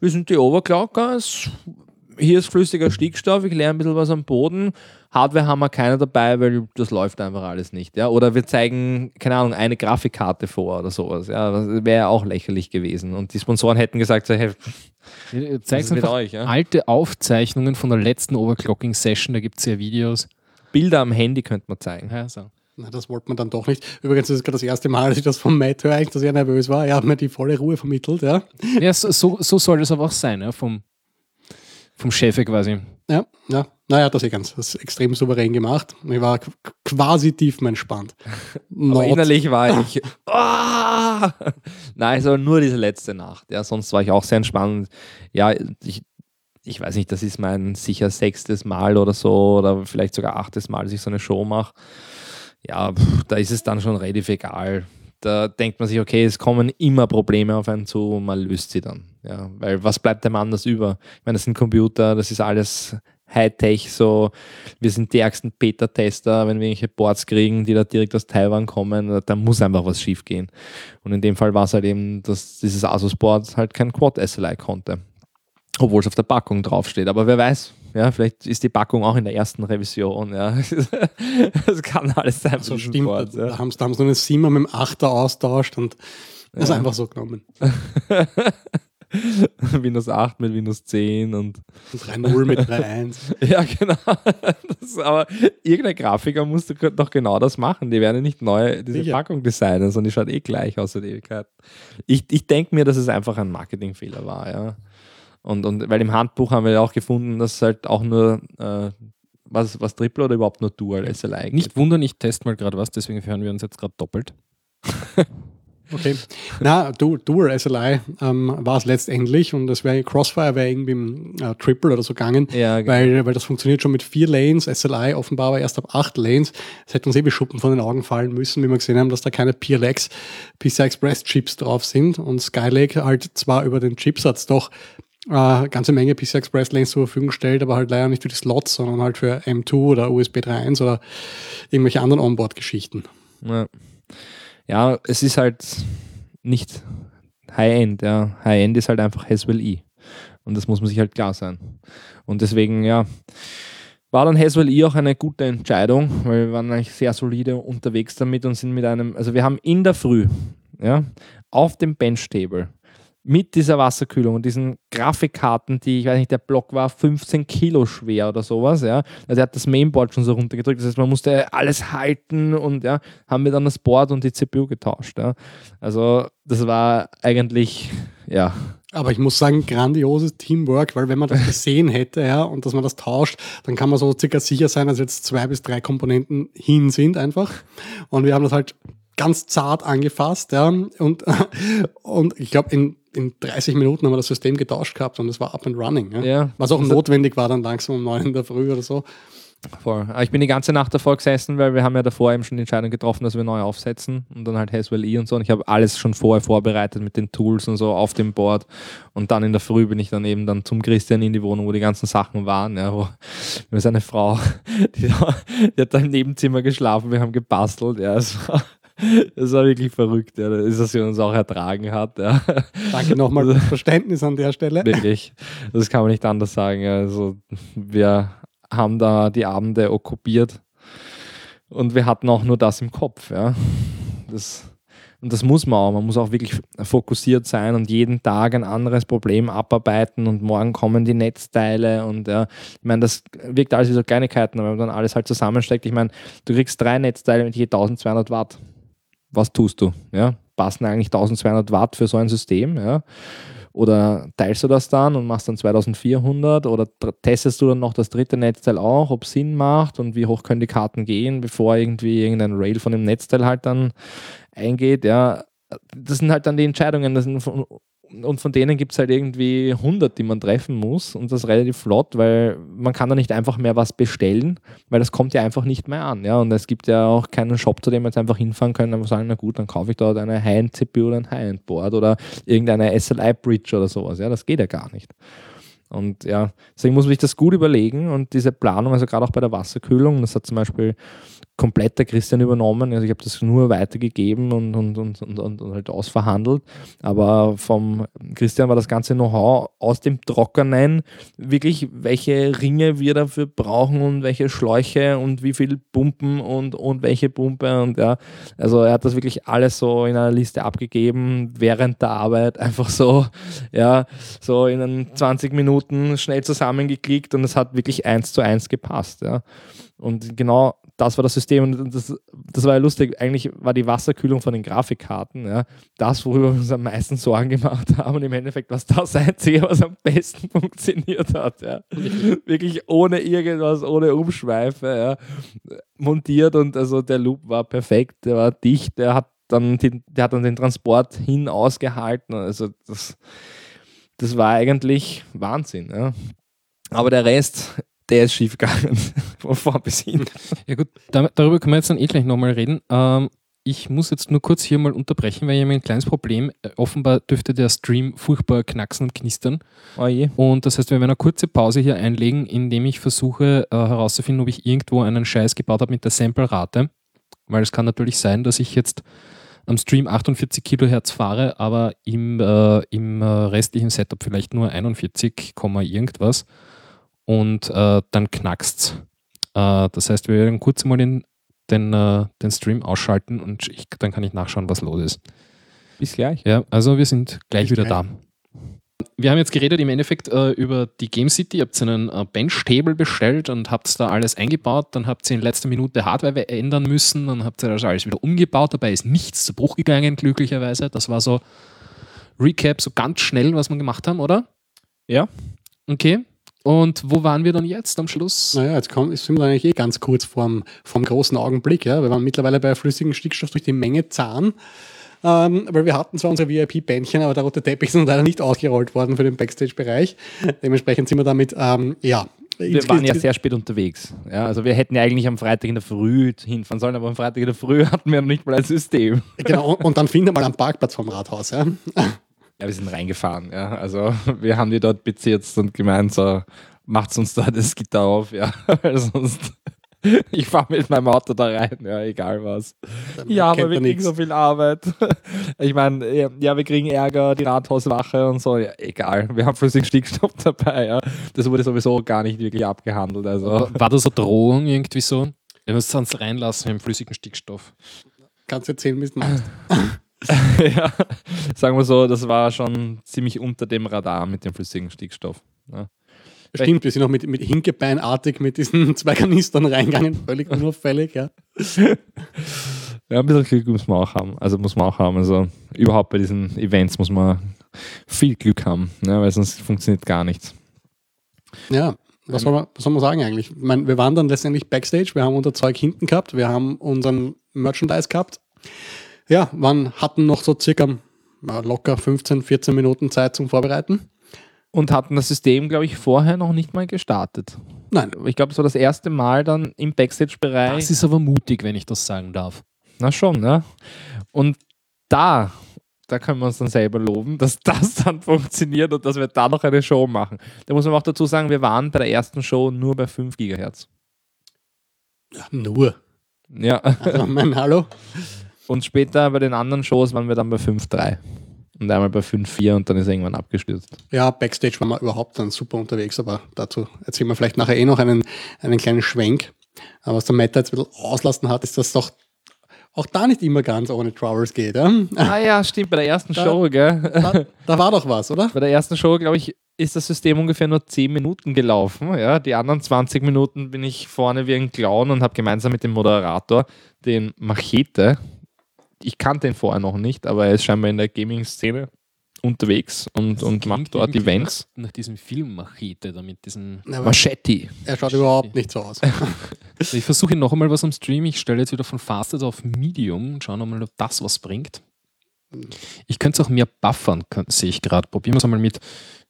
wir sind die Overclockers, hier ist flüssiger Stickstoff, ich lerne ein bisschen was am Boden. Hardware haben wir keine dabei, weil das läuft einfach alles nicht. Ja? Oder wir zeigen, keine Ahnung, eine Grafikkarte vor oder sowas. Ja? Das wäre ja auch lächerlich gewesen. Und die Sponsoren hätten gesagt, so, hey, zeigt ist mit einfach euch? Ja? alte Aufzeichnungen von der letzten Overclocking-Session, da gibt es ja Videos. Bilder am Handy könnte man zeigen. Ja, so. Na, das wollte man dann doch nicht. Übrigens ist es gerade das erste Mal, dass ich das von Matt höre, eigentlich, dass er nervös war. Er hat mir die volle Ruhe vermittelt, ja. ja so, so, so soll das aber auch sein, ja, vom, vom Chef quasi. Ja, ja. Na, hat das eh ganz das ist extrem souverän gemacht. Ich war qu- quasi tiefenentspannt. Aber Not- innerlich war ich. Ah! Nein, es war nur diese letzte Nacht. Ja, sonst war ich auch sehr entspannt. Ja, ich, ich weiß nicht, das ist mein sicher sechstes Mal oder so oder vielleicht sogar achtes Mal, dass ich so eine Show mache. Ja, pff, da ist es dann schon relativ egal. Da denkt man sich, okay, es kommen immer Probleme auf einen zu und man löst sie dann. Ja, weil was bleibt dem anders über? Ich meine, das sind Computer, das ist alles Hightech, so wir sind die ärgsten Beta-Tester, wenn wir irgendwelche Boards kriegen, die da direkt aus Taiwan kommen, da muss einfach was schief gehen. Und in dem Fall war es halt eben, dass dieses Asus-Board halt kein Quad-SLI konnte. Obwohl es auf der Packung draufsteht. Aber wer weiß, ja, vielleicht ist die Packung auch in der ersten Revision. Ja. Das kann alles sein. so diesen stimmt. Da ja. haben sie da haben sie nur eine 7 mit dem 8er austauscht und das ist Ja. einfach so genommen. Windows 8 mit Windows 10 und Und 3.0 mit 3.1. Ja, genau. Das, aber irgendein Grafiker muss doch genau das machen. Die werden ja nicht neu diese Sicher. Packung designen, sondern die schaut eh gleich aus in Ewigkeit. Ich, ich denke mir, dass es einfach ein Marketingfehler war, ja. Und, und weil im Handbuch haben wir ja auch gefunden, dass halt auch nur äh, was, was Triple oder überhaupt nur Dual SLI gibt. Nicht wundern, ich teste mal gerade was, deswegen hören wir uns jetzt gerade doppelt. Okay. Na, du, Dual SLI ähm, war es letztendlich und das wäre Crossfire wäre irgendwie im äh, Triple oder so gegangen. Ja, genau. Weil, weil das funktioniert schon mit vier Lanes, SLI offenbar aber erst ab acht Lanes. Das hätte uns eh wie Schuppen von den Augen fallen müssen, wie wir gesehen haben, dass da keine PLX, PCI Express Chips drauf sind und Skylake halt zwar über den Chipsatz doch äh, ganze Menge PCI Express Lanes zur Verfügung stellt, aber halt leider nicht für die Slots, sondern halt für M2 oder USB 3.1 oder irgendwelche anderen Onboard-Geschichten. Ja. ja, es ist halt nicht High-End. Ja. High-End ist halt einfach Haswell E. Und das muss man sich halt klar sein. Und deswegen, ja, war dann Haswell E auch eine gute Entscheidung, weil wir waren eigentlich sehr solide unterwegs damit und sind mit einem, also wir haben in der Früh, ja, auf dem Benchtable mit dieser Wasserkühlung und diesen Grafikkarten, die, ich weiß nicht, der Block war 15 Kilo schwer oder sowas, ja. Also er hat das Mainboard schon so runtergedrückt, das heißt, man musste alles halten und ja, haben wir dann das Board und die CPU getauscht, ja. Also das war eigentlich, ja. Aber ich muss sagen, grandioses Teamwork, weil wenn man das gesehen hätte, ja, und dass man das tauscht, dann kann man so circa sicher sein, dass jetzt zwei bis drei Komponenten hin sind einfach. Und wir haben das halt ganz zart angefasst, ja. Und, und ich glaube, in in 30 Minuten haben wir das System getauscht gehabt und es war up and running. Ja? Ja. Was auch notwendig war dann langsam um 9 in der Früh oder so. Voll. Aber Ich bin die ganze Nacht davor gesessen, weil wir haben ja davor eben schon die Entscheidung getroffen, dass wir neu aufsetzen und dann halt Haswell E und so. Und ich habe alles schon vorher vorbereitet mit den Tools und so auf dem Board. Und dann in der Früh bin ich dann eben dann zum Christian in die Wohnung, wo die ganzen Sachen waren. Ja, wo wo seine Frau, die, die hat da im Nebenzimmer geschlafen, wir haben gebastelt. Ja, es war, das war wirklich verrückt, ja. Das ist, dass sie uns auch ertragen hat. Ja. Danke nochmal für das Verständnis an der Stelle. Wirklich. Das kann man nicht anders sagen. Also wir haben da die Abende okkupiert und wir hatten auch nur das im Kopf. Ja. Das, und das muss man auch. Man muss auch wirklich fokussiert sein und jeden Tag ein anderes Problem abarbeiten und morgen kommen die Netzteile und ja, ich meine, das wirkt alles wie so Kleinigkeiten, aber wenn man dann alles halt zusammensteckt, ich meine, du kriegst drei Netzteile mit je 1200 Watt. Was tust du? Ja, passen eigentlich 1200 Watt für so ein System? Ja? Oder teilst du das dann und machst dann 2400 oder testest du dann noch das dritte Netzteil auch, ob es Sinn macht und wie hoch können die Karten gehen, bevor irgendwie irgendein Rail von dem Netzteil halt dann eingeht. Ja, das sind halt dann die Entscheidungen. Das sind und von denen gibt es halt irgendwie 100, die man treffen muss und das relativ flott, weil man kann da nicht einfach mehr was bestellen, weil das kommt ja einfach nicht mehr an. Ja? Und es gibt ja auch keinen Shop, zu dem wir jetzt einfach hinfahren können und sagen, na gut, dann kaufe ich dort eine High-End-CPU oder ein High-End-Board oder irgendeine SLI-Bridge oder sowas. Ja, das geht ja gar nicht. Und ja, deswegen muss man sich das gut überlegen und diese Planung, also gerade auch bei der Wasserkühlung, das hat zum Beispiel komplett der Christian übernommen. Also ich habe das nur weitergegeben und, und, und, und, und, halt ausverhandelt. Aber vom Christian war das ganze Know-how aus dem Trockenen, wirklich welche Ringe wir dafür brauchen und welche Schläuche und wie viel Pumpen und, und welche Pumpe. Und ja, also er hat das wirklich alles so in einer Liste abgegeben, während der Arbeit einfach so, ja, so in einen 20 Minuten schnell zusammengeklickt und es hat wirklich eins zu eins gepasst. Ja. Und genau das war das System und das, das war ja lustig. Eigentlich war die Wasserkühlung von den Grafikkarten ja, das, worüber wir uns am meisten Sorgen gemacht haben. Und im Endeffekt war es das Einzige, was am besten funktioniert hat. Ja. Wirklich ohne irgendwas, ohne Umschweife ja, montiert und also der Loop war perfekt, der war dicht, der hat dann, den, der hat dann den Transport hin ausgehalten. Also das, das war eigentlich Wahnsinn. Ja. Aber der Rest, der ist schief gegangen. Von vor bis hin. Ja gut, da, darüber können wir jetzt dann eh gleich nochmal reden. Ähm, ich muss jetzt nur kurz hier mal unterbrechen, weil ich habe ein kleines Problem. Äh, offenbar dürfte der Stream furchtbar knacksen und knistern. Oh. Und das heißt, wir werden eine kurze Pause hier einlegen, indem ich versuche äh, herauszufinden, ob ich irgendwo einen Scheiß gebaut habe mit der Sample-Rate. Weil es kann natürlich sein, dass ich jetzt am Stream 48 Kilohertz fahre, aber im, äh, im äh, restlichen Setup vielleicht nur 41, Komma irgendwas. Und äh, dann knackst's. Äh, das heißt, wir werden kurz mal den, den, äh, den Stream ausschalten und ich, dann kann ich nachschauen, was los ist. Bis gleich. Ja, also wir sind gleich Bis wieder gleich. da. Wir haben jetzt geredet im Endeffekt äh, über die Game City. Ihr habt einen äh, Bench-Table bestellt und habt da alles eingebaut. Dann habt ihr in letzter Minute Hardware ändern müssen. Dann habt ihr das alles wieder umgebaut. Dabei ist nichts zu Bruch gegangen, glücklicherweise. Das war so Recap, so ganz schnell, was wir gemacht haben, oder? Ja. Okay. Und wo waren wir dann jetzt am Schluss? Naja, jetzt kommt, sind wir eigentlich eh ganz kurz vorm, vom großen Augenblick. Ja? Wir waren mittlerweile bei flüssigem Stickstoff durch die Menge Zahn. Ähm, weil wir hatten zwar unsere VIP-Bändchen, aber der rote Teppich ist leider nicht ausgerollt worden für den Backstage-Bereich. Dementsprechend sind wir damit, ähm, ja. Wir waren ja sehr spät unterwegs. Ja, also wir hätten ja eigentlich am Freitag in der Früh hinfahren sollen, aber am Freitag in der Früh hatten wir noch nicht mal ein System. Genau, und- und dann finden wir mal am Parkplatz vom Rathaus. Ja? Ja, wir sind reingefahren. Ja, also wir haben die dort bezirzt und gemeint, so macht's uns da das Gitter auf, ja, weil sonst Ich fahre mit meinem Auto da rein, ja, egal was. Dann Ja, aber wir kriegen so viel Arbeit. Ich meine, ja, wir kriegen Ärger, die Rathauswache und so. Ja, egal, wir haben flüssigen Stickstoff dabei. Ja. Das wurde sowieso gar nicht wirklich abgehandelt. Also. War das eine Drohung irgendwie so? Wir müssen uns reinlassen mit dem flüssigen Stickstoff. Kannst du erzählen, wie es machst. ja, sagen wir so, das war schon ziemlich unter dem Radar mit dem flüssigen Stickstoff. Ja. Stimmt, wir sind auch mit, mit Hinkebeinartig mit diesen zwei Kanistern reingegangen, völlig unauffällig, ja. Ja, ein bisschen Glück muss man auch haben. Also muss man auch haben. Also überhaupt bei diesen Events muss man viel Glück haben, ne, weil sonst funktioniert gar nichts. Ja, was soll, man, was soll man sagen eigentlich? Ich meine, wir waren dann letztendlich Backstage, wir haben unser Zeug hinten gehabt, wir haben unseren Merchandise gehabt. Ja, waren, hatten noch so circa ja, locker 15, 14 Minuten Zeit zum Vorbereiten. Und hatten das System, glaube ich, vorher noch nicht mal gestartet. Nein, Ich glaube, das war das erste Mal dann im Backstage-Bereich. Das ist aber mutig, wenn ich das sagen darf. Na schon, ne? Und da, da können wir uns dann selber loben, dass das dann funktioniert und dass wir da noch eine Show machen. Da muss man auch dazu sagen, wir waren bei der ersten Show nur bei 5 Gigahertz. nur. Ja. Also, mein Hallo. Und später bei den anderen Shows waren wir dann bei 5.3. Und einmal bei 5.4 und dann ist er irgendwann abgestürzt. Ja, Backstage waren wir überhaupt dann super unterwegs, aber dazu erzählen wir vielleicht nachher eh noch einen, einen kleinen Schwenk. Aber was der Matt jetzt ein bisschen auslassen hat, ist, dass doch auch da nicht immer ganz ohne Troubles geht. Ja? Ah ja, stimmt, bei der ersten Da- Show, gell? Da, da war doch was, oder? Bei der ersten Show, glaube ich, ist das System ungefähr nur 10 Minuten gelaufen. Ja, die anderen 20 Minuten bin ich vorne wie ein Clown und habe gemeinsam mit dem Moderator den Machete, ich kannte ihn vorher noch nicht, aber er ist scheinbar in der Gaming-Szene unterwegs und, und macht dort Events. Nach, nach diesem Film Machete, da mit diesen. Aber Machete. er schaut überhaupt nicht so aus. Ich versuche noch einmal was am Stream. Ich stelle jetzt wieder von Fasted auf Medium und schaue nochmal, ob das was bringt. Ich könnte es auch mehr buffern, sehe ich gerade. Probieren wir es einmal mit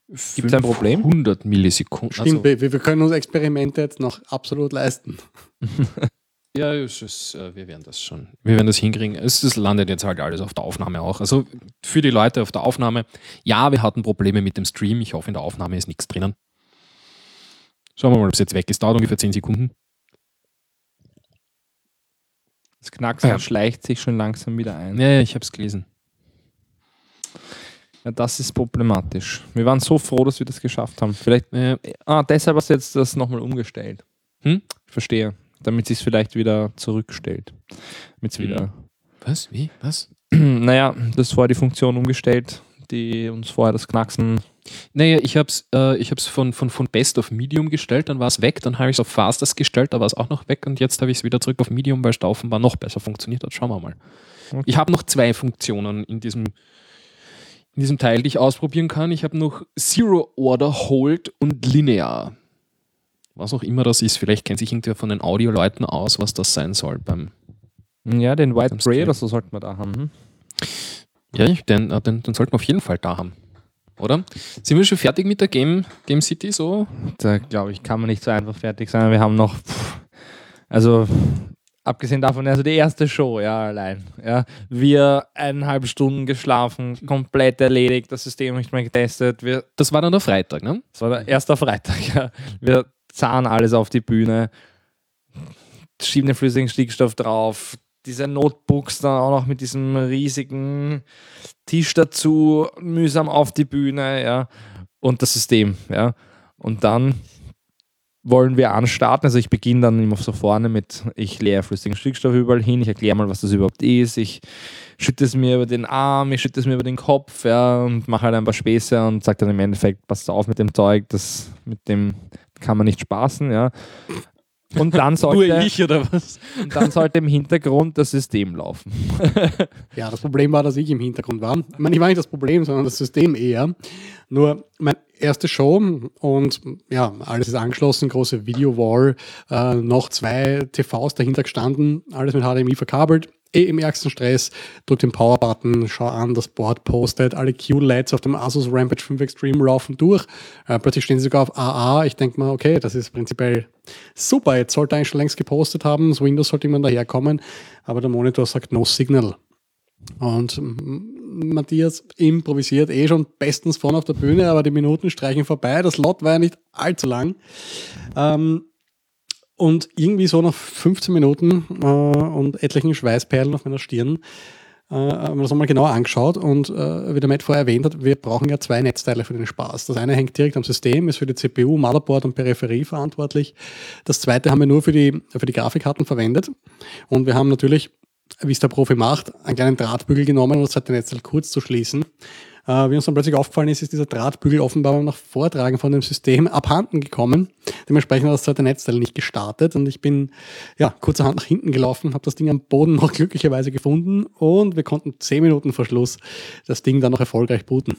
Gibt's ein Problem? 100 Millisekunden. Stimmt, Also, wir können uns Experimente jetzt noch absolut leisten. ja, ist, äh, wir werden das schon. Wir werden das hinkriegen. Es, es landet jetzt halt alles auf der Aufnahme auch. Also für die Leute auf der Aufnahme, ja, wir hatten Probleme mit dem Stream. Ich hoffe, in der Aufnahme ist nichts drinnen. Schauen wir mal, ob es jetzt weg ist. Dauert ungefähr 10 Sekunden. Das Knacksen Ja. schleicht sich schon langsam wieder ein. Ja, ja, ich habe es gelesen. Ja, das ist problematisch. Wir waren so froh, dass wir das geschafft haben. Vielleicht, Ja, ah, deshalb hast du jetzt das nochmal umgestellt. Hm? Ich verstehe. Damit sich es vielleicht wieder zurückstellt. Damit es Hm. wieder was? Wie? Was? naja, das vorher die Funktion umgestellt, die uns vorher das Knacksen. Naja, ich habe es äh, ich hab's von, von, von Best auf Medium gestellt, dann war es weg, dann habe ich es auf Fastest gestellt, da war es auch noch weg und jetzt habe ich es wieder zurück auf Medium, weil es da offenbar noch besser funktioniert hat. Schauen wir mal. Okay. Ich habe noch zwei Funktionen in diesem, in diesem Teil, die ich ausprobieren kann. Ich habe noch Zero Order, Hold und Linear. Was auch immer das ist, vielleicht kennt sich irgendwer von den Audioleuten aus, was das sein soll beim. Ja, den White Stream. oder so sollten wir da haben. Hm? Ja, den, äh, den, den sollten wir auf jeden Fall da haben. Oder? Sind wir schon fertig mit der Game, Game City so? Da glaube ich, kann man nicht so einfach fertig sein. Wir haben noch, pff, also abgesehen davon, also die erste Show, ja, allein. Ja, wir eineinhalb Stunden geschlafen, komplett erledigt, das System nicht mehr getestet. Wir, Das war dann der Freitag, ne? das war der erste Freitag, ja. Wir zahlen alles auf die Bühne, schieben den flüssigen Stickstoff drauf, diese Notebooks dann auch noch mit diesem riesigen Tisch dazu, mühsam auf die Bühne, ja, und das System, ja. Und dann wollen wir anstarten. Also ich beginne dann immer so vorne mit, ich leere flüssigen Stickstoff überall hin, ich erkläre mal, was das überhaupt ist, ich schütte es mir über den Arm, ich schütte es mir über den Kopf, ja, und mache halt ein paar Späße und sage dann im Endeffekt, passt auf mit dem Zeug, das mit dem kann man nicht spaßen, ja. Und dann sollte, oder was? und dann sollte im Hintergrund das System laufen. Ja, das Problem war, dass ich im Hintergrund war. Ich meine, ich war nicht das Problem, sondern das System eher. Nur meine erste Show und ja, alles ist angeschlossen, große Video-Wall, äh, noch zwei TVs dahinter gestanden, alles mit HDMI verkabelt. Eh im ärgsten Stress, drück den Power-Button, schau an, das Board postet, alle Q-Lights auf dem Asus Rampage 5 Extreme laufen durch. Äh, plötzlich stehen sie sogar auf AA. Ich denke mal, okay, das ist prinzipiell super. Jetzt sollte eigentlich schon längst gepostet haben, das Windows sollte irgendwann daherkommen, aber der Monitor sagt No Signal. Und Matthias improvisiert eh schon bestens vorne auf der Bühne, aber die Minuten streichen vorbei. Das Lot war ja nicht allzu lang. Ähm, Und irgendwie so nach 15 Minuten äh, und etlichen Schweißperlen auf meiner Stirn äh, haben wir das einmal genauer angeschaut und äh, wie der Matt vorher erwähnt hat, wir brauchen ja zwei Netzteile für den Spaß. Das eine hängt direkt am System, ist für die CPU, Motherboard und Peripherie verantwortlich. Das zweite haben wir nur für die, für die Grafikkarten verwendet. Und wir haben natürlich, wie es der Profi macht, einen kleinen Drahtbügel genommen, um das zweite Netzteil kurz zu schließen äh, wie uns dann plötzlich aufgefallen ist, ist dieser Drahtbügel offenbar nach Vortragen von dem System abhanden gekommen. Dementsprechend hat das zweite Netzteil nicht gestartet und ich bin ja kurzerhand nach hinten gelaufen, habe das Ding am Boden noch glücklicherweise gefunden und wir konnten zehn Minuten vor Schluss das Ding dann noch erfolgreich booten.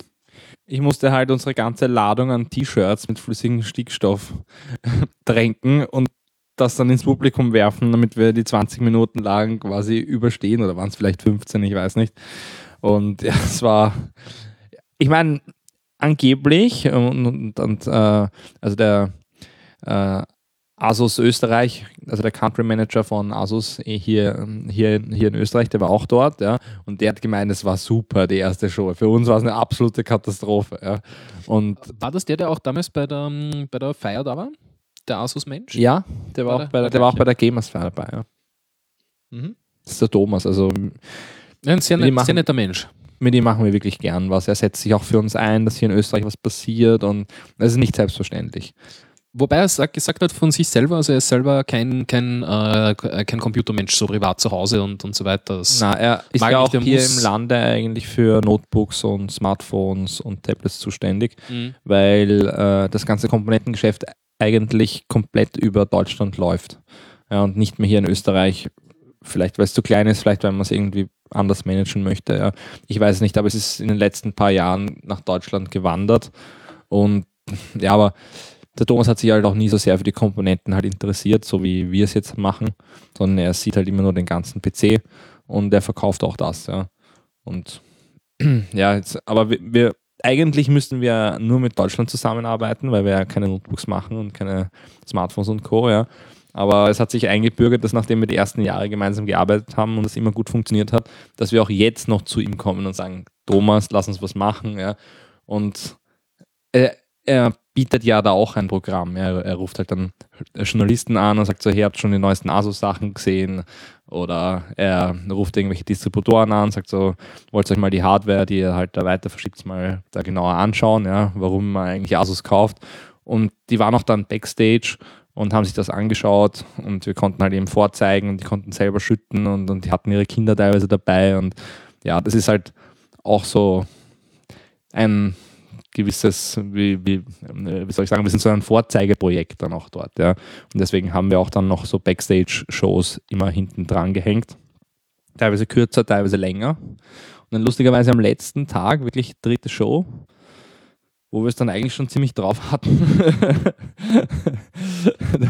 Ich musste halt unsere ganze Ladung an T-Shirts mit flüssigem Stickstoff tränken und das dann ins Publikum werfen, damit wir die 20 Minuten lang quasi überstehen oder waren es vielleicht 15, ich weiß nicht. Und ja, es war ich meine, angeblich, und, und, und äh, also der äh, Asus Österreich, also der Country Manager von Asus eh hier, hier, hier in Österreich, der war auch dort, ja, und der hat gemeint, es war super, die erste Show. Für uns war es eine absolute Katastrophe, ja. Und war das der, der auch damals bei der, bei der Feier da war? Der Asus-Mensch? Ja, der war, war auch, bei der, der war auch bei der Gamers Feier dabei, ja. Mhm. Das ist der Thomas, also. Ein sehr, net, sehr netter Mensch mit ihm machen wir wirklich gern was. Er setzt sich auch für uns ein, dass hier in Österreich was passiert und das ist nicht selbstverständlich. Wobei er sagt, gesagt hat von sich selber, also er ist selber kein, kein, äh, kein Computermensch, so privat zu Hause und, und so weiter. Das Na, er ist ja auch hier im Lande eigentlich für Notebooks und Smartphones und Tablets zuständig, mhm. weil äh, das ganze Komponentengeschäft eigentlich komplett über Deutschland läuft. Ja, und nicht mehr hier in Österreich. Vielleicht, weil es zu klein ist, vielleicht, weil man es irgendwie anders managen möchte. Ja. Ich weiß nicht, aber es ist in den letzten paar Jahren nach Deutschland gewandert. Und ja, aber der Thomas hat sich halt auch nie so sehr für die Komponenten halt interessiert, so wie wir es jetzt machen, sondern er sieht halt immer nur den ganzen PC und er verkauft auch das, ja. Und ja, jetzt, aber wir, wir eigentlich müssten wir nur mit Deutschland zusammenarbeiten, weil wir ja keine Notebooks machen und keine Smartphones und Co. Ja. Aber es hat sich eingebürgert, dass nachdem wir die ersten Jahre gemeinsam gearbeitet haben und es immer gut funktioniert hat, dass wir auch jetzt noch zu ihm kommen und sagen, Thomas, lass uns was machen. Ja. Und er, er bietet ja da auch ein Programm. Er, er ruft halt dann Journalisten an und sagt so, ihr habt schon die neuesten ASUS-Sachen gesehen. Oder er ruft irgendwelche Distributoren an und sagt so, wollt ihr euch mal die Hardware, die ihr halt da weiter verschiebt, mal da genauer anschauen, ja, warum man eigentlich Asus kauft. Und die waren auch dann Backstage und haben sich das angeschaut und wir konnten halt eben vorzeigen und die konnten selber schütten und, und die hatten ihre Kinder teilweise dabei und ja, das ist halt auch so ein gewisses, wie, wie, wie soll ich sagen, wir sind so ein Vorzeigeprojekt dann auch dort, ja. Und deswegen haben wir auch dann noch so Backstage-Shows immer hinten dran gehängt. Teilweise kürzer, teilweise länger. Und dann lustigerweise am letzten Tag, wirklich dritte Show, wo wir es dann eigentlich schon ziemlich drauf hatten.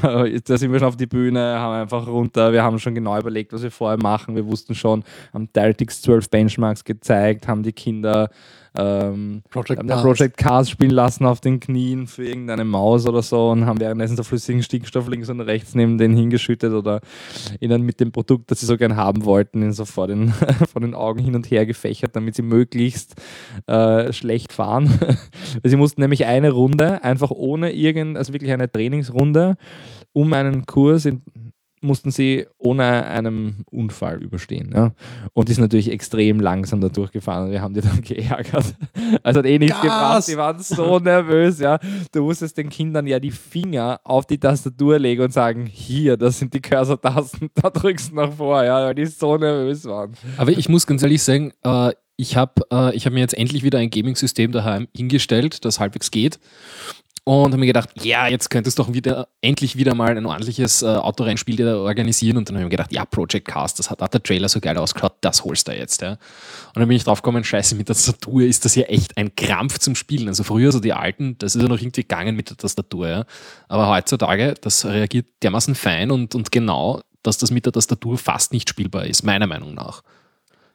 da, da, sind wir schon auf die Bühne, haben einfach runter, wir haben schon genau überlegt, was wir vorher machen. Wir wussten schon, haben DirectX 12 Benchmarks gezeigt, haben die Kinder ähm, Project, haben Cars. Project Cars spielen lassen auf den Knien für irgendeine Maus oder so und haben währenddessen so flüssigen Stickstoff links und rechts neben denen hingeschüttet oder ihnen mit dem Produkt, das sie so gern haben wollten, ihn so vor den, vor den Augen hin und her gefächert, damit sie möglichst äh, schlecht fahren. sie mussten nämlich eine Runde einfach ohne irgend, also wirklich eine Trainingsrunde um einen Kurs in mussten sie ohne einen Unfall überstehen. Ja? Und die ist natürlich extrem langsam da durchgefahren. Wir haben die dann geärgert. Also hat eh nichts Gas. gebracht. Die waren so nervös. Ja? Du musstest den Kindern ja die Finger auf die Tastatur legen und sagen: Hier, das sind die Cursor-Tasten, da drückst du nach vor, ja? weil die so nervös waren. Aber ich muss ganz ehrlich sagen, äh, ich habe äh, hab mir jetzt endlich wieder ein Gaming-System daheim hingestellt, das halbwegs geht und habe mir gedacht, ja, jetzt könntest du doch wieder endlich wieder mal ein ordentliches äh, Autorennspiel organisieren. Und dann habe ich mir gedacht, ja, Project Cast, das hat, hat der Trailer so geil ausgeschaut, das holst du jetzt. Ja. Und dann bin ich drauf gekommen, scheiße, mit der Tastatur ist das ja echt ein Krampf zum Spielen. Also früher so die alten, das ist ja noch irgendwie gegangen mit der Tastatur. Ja. Aber heutzutage, das reagiert dermaßen fein und, und genau, dass das mit der Tastatur fast nicht spielbar ist, meiner Meinung nach.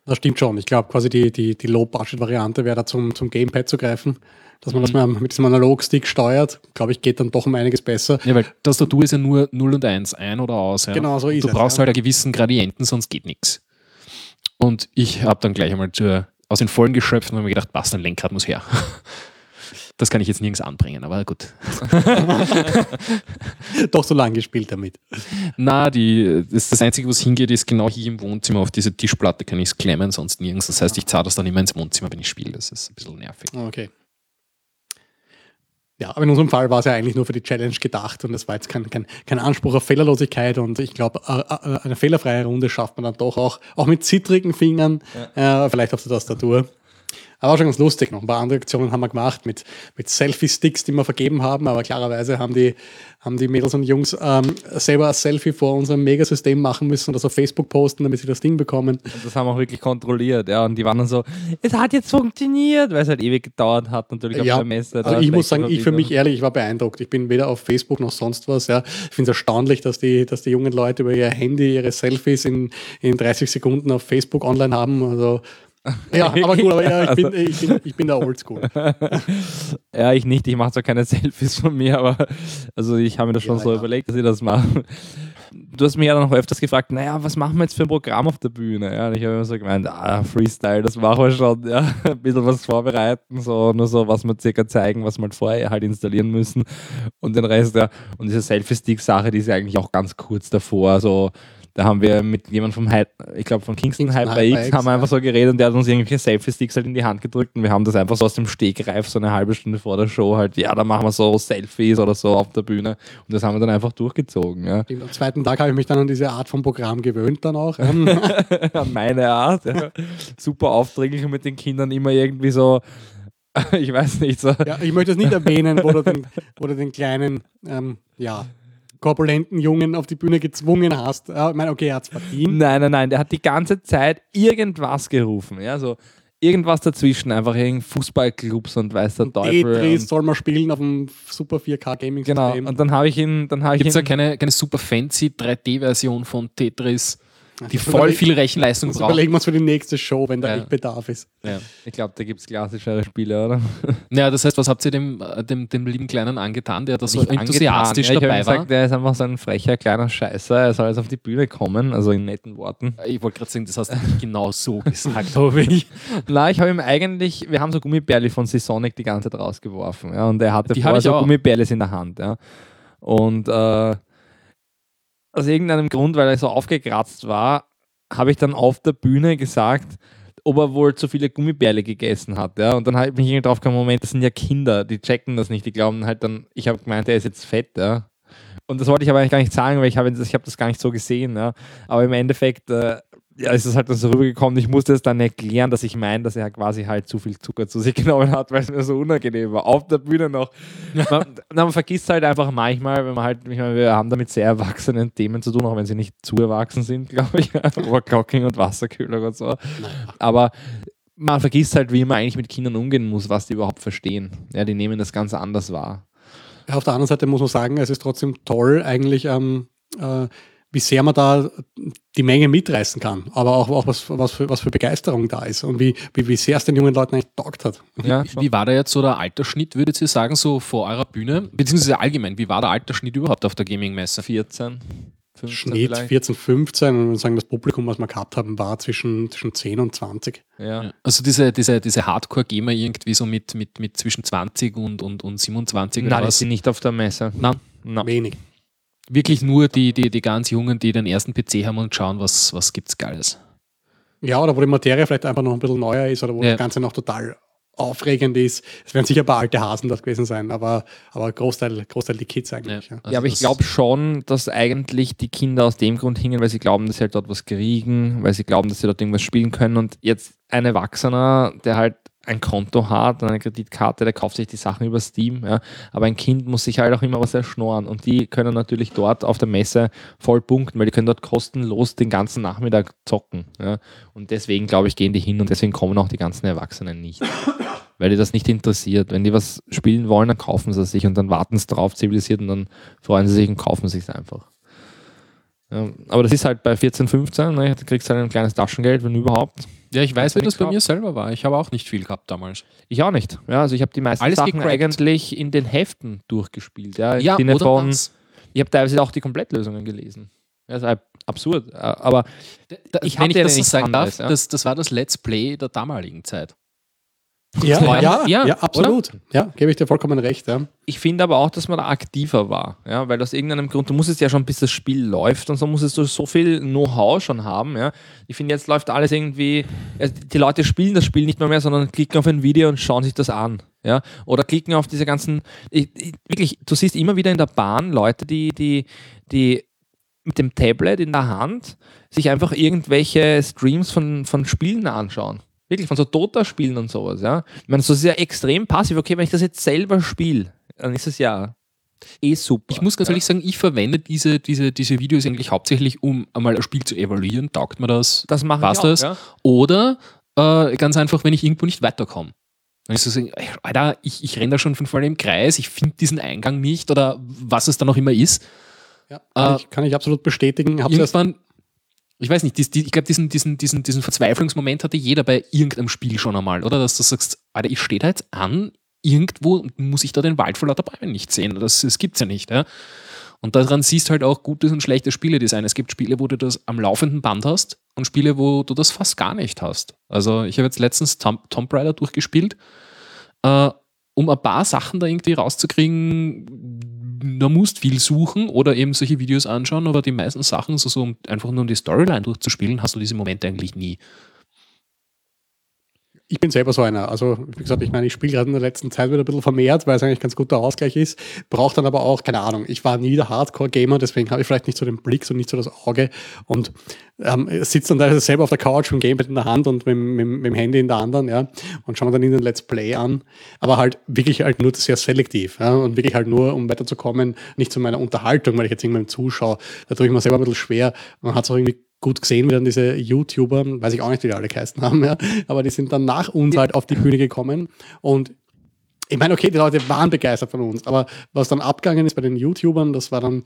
Das stimmt schon. Ich glaube, quasi die, die, die Low-Budget-Variante wäre da zum, zum Gamepad zu greifen dass man mhm. das mal mit diesem Analogstick steuert, glaube ich, geht dann doch um einiges besser. Ja, weil Tastatur ist ja nur 0 und 1, ein oder aus. Ja. Genau, so ist du es. Du brauchst ja. halt einen gewissen Gradienten, sonst geht nichts. Und ich habe dann gleich einmal zur, aus den Vollen geschöpft und habe mir gedacht, passt, ein Lenkrad muss her. Das kann ich jetzt nirgends anbringen, aber gut. Doch so lange gespielt damit. Na, die, das, das Einzige, was hingeht, ist genau hier im Wohnzimmer auf diese Tischplatte kann ich es klemmen, sonst nirgends. Das heißt, ich zahle das dann immer ins Wohnzimmer, wenn ich spiele. Das ist ein bisschen nervig. Okay. Ja, aber in unserem Fall war es ja eigentlich nur für die Challenge gedacht und es war jetzt kein, kein, kein Anspruch auf Fehlerlosigkeit und ich glaube, eine fehlerfreie Runde schafft man dann doch auch, auch mit zittrigen Fingern, ja. äh, vielleicht auf der Tastatur. Aber schon ganz lustig. Noch ein paar andere Aktionen haben wir gemacht mit, mit Selfie-Sticks, die wir vergeben haben. Aber klarerweise haben die, haben die Mädels und Jungs ähm, selber ein Selfie vor unserem Megasystem machen müssen und das auf Facebook posten, damit sie das Ding bekommen. Und das haben wir auch wirklich kontrolliert. Ja. Und die waren dann so, es hat jetzt funktioniert, weil es halt ewig gedauert hat, natürlich auf ja, der Messe. Also ich muss sagen, ich für mich ehrlich, ich war beeindruckt. Ich bin weder auf Facebook noch sonst was. Ja. Ich finde es erstaunlich, dass die, dass die jungen Leute über ihr Handy ihre Selfies in, in 30 Sekunden auf Facebook online haben. Also ja, aber gut, aber ja, ich, bin, ich, bin, ich bin der Oldschool. ja, ich nicht. Ich mache zwar keine Selfies von mir, aber also ich habe mir das schon ja, so ja. überlegt, dass ich das mache. Du hast mich ja dann noch öfters gefragt, naja, was machen wir jetzt für ein Programm auf der Bühne? Ja, und ich habe immer so gemeint, ah, Freestyle, das machen wir schon. Ja, ein bisschen was vorbereiten, so nur so, was wir circa zeigen, was wir halt vorher halt installieren müssen. Und den Rest, ja. Und diese Selfie-Stick-Sache, die ist ja eigentlich auch ganz kurz davor, so da haben wir mit jemandem vom Hype, ich glaube von Kingston, Kingston Hyper X, X, haben wir einfach so geredet und der hat uns irgendwelche Selfie-Sticks halt in die Hand gedrückt und wir haben das einfach so aus dem Stegreif, so eine halbe Stunde vor der Show halt, ja, da machen wir so Selfies oder so auf der Bühne und das haben wir dann einfach durchgezogen. Ja. Am zweiten Tag habe ich mich dann an diese Art von Programm gewöhnt dann auch. an meine Art, ja. Super aufdringlich und mit den Kindern immer irgendwie so ich weiß nicht so. Ja, ich möchte es nicht erwähnen, wo du den, wo du den kleinen, ähm, ja, korpulenten Jungen auf die Bühne gezwungen hast. Ja, ich meine, okay, er hat es verdient. Nein, nein, nein, der hat die ganze Zeit irgendwas gerufen. Ja, so irgendwas dazwischen, einfach irgendein Fußballclubs und weiß der Teufel. Tetris soll man spielen auf dem Super 4K Gaming System. Genau, und dann habe ich ihn, dann habe ich Gibt es ja keine, keine super fancy 3D-Version von Tetris? Die voll viel Rechenleistung braucht. Überlegen wir uns für die nächste Show, wenn da ja. echt Bedarf ist. Ja. Ich glaube, da gibt es klassischere Spiele, oder? Ja, das heißt, was habt ihr dem, äh, dem, dem lieben Kleinen angetan, der da so enthusiastisch ja, dabei war? Gesagt, der ist einfach so ein frecher kleiner Scheißer, er soll jetzt auf die Bühne kommen, also in netten Worten. Ich wollte gerade sagen, das hast du nicht genau so gesagt, habe ich. Nein, ich habe ihm eigentlich, wir haben so Gummibärli von Seasonic die ganze Zeit rausgeworfen ja, und er hatte die vorher so Gummibärlis in der Hand. Ja. Und äh, aus irgendeinem Grund, weil er so aufgekratzt war, habe ich dann auf der Bühne gesagt, ob er wohl zu viele Gummibärle gegessen hat. Ja? Und dann habe ich mich drauf gekommen, Moment, das sind ja Kinder, die checken das nicht. Die glauben halt dann, ich habe gemeint, er ist jetzt fett. Ja? Und das wollte ich aber eigentlich gar nicht sagen, weil ich habe ich hab das gar nicht so gesehen. Ja? Aber im Endeffekt äh, ja, ist es halt dann so rübergekommen. Ich musste es dann erklären, dass ich meine, dass er quasi halt zu viel Zucker zu sich genommen hat, weil es mir so unangenehm war. Auf der Bühne noch. Man, man vergisst halt einfach manchmal, wenn man halt, ich meine, wir haben damit sehr erwachsenen Themen zu tun, auch wenn sie nicht zu erwachsen sind, glaube ich. Overclocking und Wasserkühlung und so. Aber man vergisst halt, wie man eigentlich mit Kindern umgehen muss, was die überhaupt verstehen. Ja, die nehmen das ganz anders wahr. Auf der anderen Seite muss man sagen, es ist trotzdem toll, eigentlich ähm, äh, wie sehr man da die Menge mitreißen kann, aber auch, auch was, was, für, was für Begeisterung da ist und wie, wie, wie sehr es den jungen Leuten eigentlich taugt hat. Ja, wie war da jetzt so der Altersschnitt, würdet ihr sagen, so vor eurer Bühne? Beziehungsweise allgemein, wie war der Altersschnitt überhaupt auf der Gaming-Messe? 14. 15 Schnitt vielleicht. 14, 15 und sagen, das Publikum, was wir gehabt haben, war zwischen, zwischen 10 und 20. Ja. Also diese, diese, diese Hardcore-Gamer irgendwie so mit, mit, mit zwischen 20 und, und, und 27 Nein, oder was? die nicht auf der Messe. Nein, Nein. wenig wirklich nur die, die, die ganz Jungen, die den ersten PC haben und schauen, was, was es Geiles. Ja, oder wo die Materie vielleicht einfach noch ein bisschen neuer ist oder wo ja. das Ganze noch total aufregend ist. Es werden sicher ein paar alte Hasen das gewesen sein, aber, aber Großteil, Großteil die Kids eigentlich. Ja, ja. Also ja aber ich glaube schon, dass eigentlich die Kinder aus dem Grund hingen, weil sie glauben, dass sie halt dort was kriegen, weil sie glauben, dass sie dort irgendwas spielen können und jetzt ein Erwachsener, der halt ein Konto hat eine Kreditkarte, der kauft sich die Sachen über Steam. Ja. Aber ein Kind muss sich halt auch immer was erschnorren. Und die können natürlich dort auf der Messe voll punkten, weil die können dort kostenlos den ganzen Nachmittag zocken. Ja. Und deswegen, glaube ich, gehen die hin und deswegen kommen auch die ganzen Erwachsenen nicht. weil die das nicht interessiert. Wenn die was spielen wollen, dann kaufen sie es sich und dann warten sie drauf, zivilisiert und dann freuen sie sich und kaufen sich es einfach. Ja, aber das ist halt bei 14, 15, ne, du kriegst halt ein kleines Taschengeld, wenn überhaupt. Ja, ich weiß, wie das bei mir selber war. Ich habe auch nicht viel gehabt damals. Ich auch nicht. Ja, also ich habe die meisten Alles Sachen gecrackt. eigentlich in den Heften durchgespielt. Ja, ja oder von, das. Ich habe teilweise auch die Komplettlösungen gelesen. Das ist absurd. Aber da, ich wenn ich das so sagen darf, ja? das, das war das Let's Play der damaligen Zeit. Ja, Freuen. ja, ja, Ja, absolut. Ja, gebe ich dir vollkommen recht. Ja. Ich finde aber auch, dass man da aktiver war, ja, weil aus irgendeinem Grund, du musstest ja schon, bis das Spiel läuft und so musstest du so viel Know-how schon haben, ja. Ich finde, jetzt läuft alles irgendwie, also die Leute spielen das Spiel nicht mehr, mehr, sondern klicken auf ein Video und schauen sich das an, ja. Oder klicken auf diese ganzen, ich, ich, wirklich, du siehst immer wieder in der Bahn Leute, die, die, die mit dem Tablet in der Hand sich einfach irgendwelche Streams von, von Spielen anschauen. Wirklich, von so Dota-Spielen und sowas, ja. Ich meine, das ist ja extrem passiv. Okay, wenn ich das jetzt selber spiele, dann ist es ja eh super. Ich muss ganz ja. ehrlich sagen, ich verwende diese, diese, diese Videos eigentlich hauptsächlich, um einmal ein Spiel zu evaluieren. Taugt mir das? das machen Passt ich auch, das? Ja. Oder äh, ganz einfach, wenn ich irgendwo nicht weiterkomme. Dann ist so, Alter, ich, ich renne da schon fünfmal im Kreis, ich finde diesen Eingang nicht oder was es dann auch immer ist. Ja, kann, Äh, ich, kann ich absolut bestätigen. Hab's erst, Irgendwann, ich weiß nicht, dies, die, ich glaube, diesen, diesen, diesen, diesen Verzweiflungsmoment hatte jeder bei irgendeinem Spiel schon einmal, oder? Dass du sagst, Alter, ich stehe da jetzt an, irgendwo muss ich da den Wald vor lauter Bäumen nicht sehen. Das, das gibt's ja nicht, ja. Und daran siehst halt auch gutes und schlechtes Spieledesign. Es gibt Spiele, wo du das am laufenden Band hast und Spiele, wo du das fast gar nicht hast. Also ich habe jetzt letztens Tomb, Tomb Raider durchgespielt, äh, um ein paar Sachen da irgendwie rauszukriegen, da musst viel suchen oder eben solche Videos anschauen, aber die meisten Sachen, so, so um, einfach nur um die Storyline durchzuspielen, hast du diese Momente eigentlich nie. Ich bin selber so einer. Also, wie gesagt, ich meine, ich spiele gerade in der letzten Zeit wieder ein bisschen vermehrt, weil es eigentlich ganz guter Ausgleich ist. Braucht dann aber auch, keine Ahnung, ich war nie der Hardcore-Gamer, deswegen habe ich vielleicht nicht so den Blick und nicht so das Auge und ähm, sitze dann da selber auf der Couch mit dem Gamepad in der Hand und mit, mit, mit dem Handy in der anderen, ja, und schaue mir dann in den Let's Play an. Aber halt wirklich halt nur sehr selektiv, ja, und wirklich halt nur, um weiterzukommen, nicht zu meiner Unterhaltung, weil ich jetzt irgendwann zuschaue. Da tue ich mir selber ein bisschen schwer. Man hat es auch irgendwie gut gesehen, dann diese YouTuber, weiß ich auch nicht, wie die alle geheißen haben, ja, aber die sind dann nach uns halt auf die Bühne gekommen. Und ich meine, okay, die Leute waren begeistert von uns, aber was dann abgegangen ist bei den YouTubern, das war dann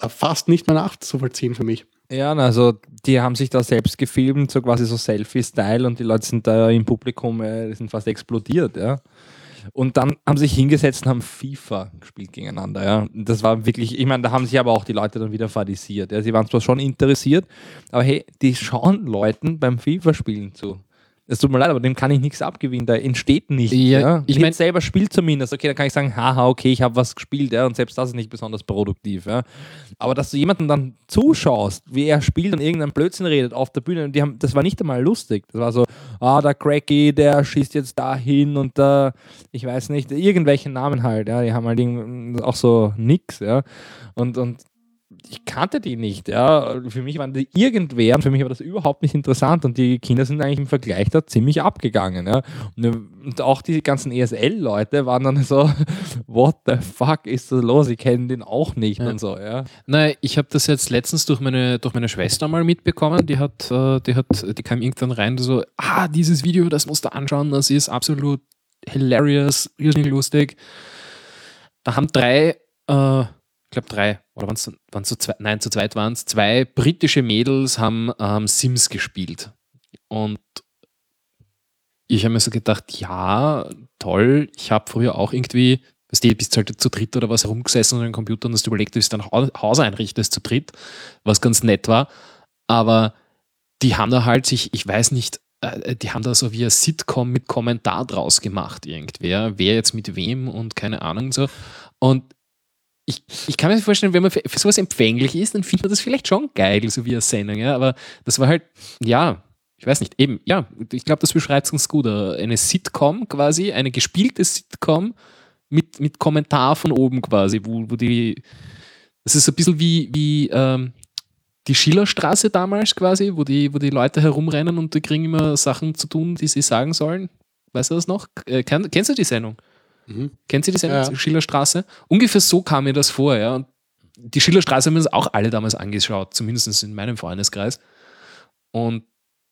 äh, fast nicht mehr nachzuvollziehen für mich. Ja, also die haben sich da selbst gefilmt, so quasi so Selfie-Style. Und die Leute sind da im Publikum, äh, die sind fast explodiert, ja. Und dann haben sie sich hingesetzt und haben FIFA gespielt gegeneinander, ja. Das war wirklich, ich meine, da haben sich aber auch die Leute dann wieder fadisiert. Ja. Sie waren zwar schon interessiert, aber hey, die schauen Leuten beim FIFA-Spielen zu. Es tut mir leid, aber dem kann ich nichts abgewinnen. Da entsteht nichts. Ja, Ja, ich ich mein- selber spielt zumindest. Okay, dann kann ich sagen, haha, okay, ich habe was gespielt, ja, und selbst das ist nicht besonders produktiv. Ja. Aber dass du jemanden dann zuschaust, wie er spielt und irgendeinen Blödsinn redet auf der Bühne, und die haben, das war nicht einmal lustig. Das war so, ah, der Cracky, der schießt jetzt dahin und da, ich weiß nicht, irgendwelche Namen halt, ja, die haben halt auch so nix, ja. Und, und ich kannte die nicht, ja. Für mich waren die irgendwer und für mich war das überhaupt nicht interessant und die Kinder sind eigentlich im Vergleich da ziemlich abgegangen, ja. Und, auch die ganzen ESL-Leute waren dann so, what the fuck ist da los? Ich kenne den auch nicht Ja. und so, ja. Nein, ich habe das jetzt letztens durch meine, durch meine Schwester mal mitbekommen. Die hat, äh, die hat, die kam irgendwann rein, so, ah, dieses Video, das musst du anschauen, das ist absolut hilarious, irrsinnig lustig. Da haben drei, äh, glaube drei, oder waren es zu zwei, nein, zu zweit waren es, zwei britische Mädels haben ähm, Sims gespielt. Und ich habe mir so gedacht, ja, toll, ich habe früher auch irgendwie, weißt du, bist halt zu dritt oder was herumgesessen an den Computer und hast überlegt, wie du dein Haus einrichtest zu dritt, was ganz nett war. Aber die haben da halt sich, ich weiß nicht, äh, die haben da so wie ein Sitcom mit Kommentar draus gemacht, irgendwer, wer jetzt mit wem und keine Ahnung so. Und ich, ich kann mir vorstellen, wenn man für, sowas empfänglich ist, dann findet man das vielleicht schon geil, so wie eine Sendung, ja. Aber das war halt, ja, ich weiß nicht, eben, ja, ich glaube, das beschreibt es ganz gut. äh, Eine Sitcom quasi, eine gespielte Sitcom mit, mit Kommentar von oben quasi, wo, wo die, das ist ein bisschen wie, wie ähm, die Schillerstraße damals quasi, wo die, wo die Leute herumrennen und die kriegen immer Sachen zu tun, die sie sagen sollen. Weißt du das noch? Äh, kenn, kennst du die Sendung? Mhm. Kennst du die Sendung Ja. Schillerstraße? Ungefähr so kam mir das vor, ja. Und die Schillerstraße haben wir uns auch alle damals angeschaut, zumindest in meinem Freundeskreis. Und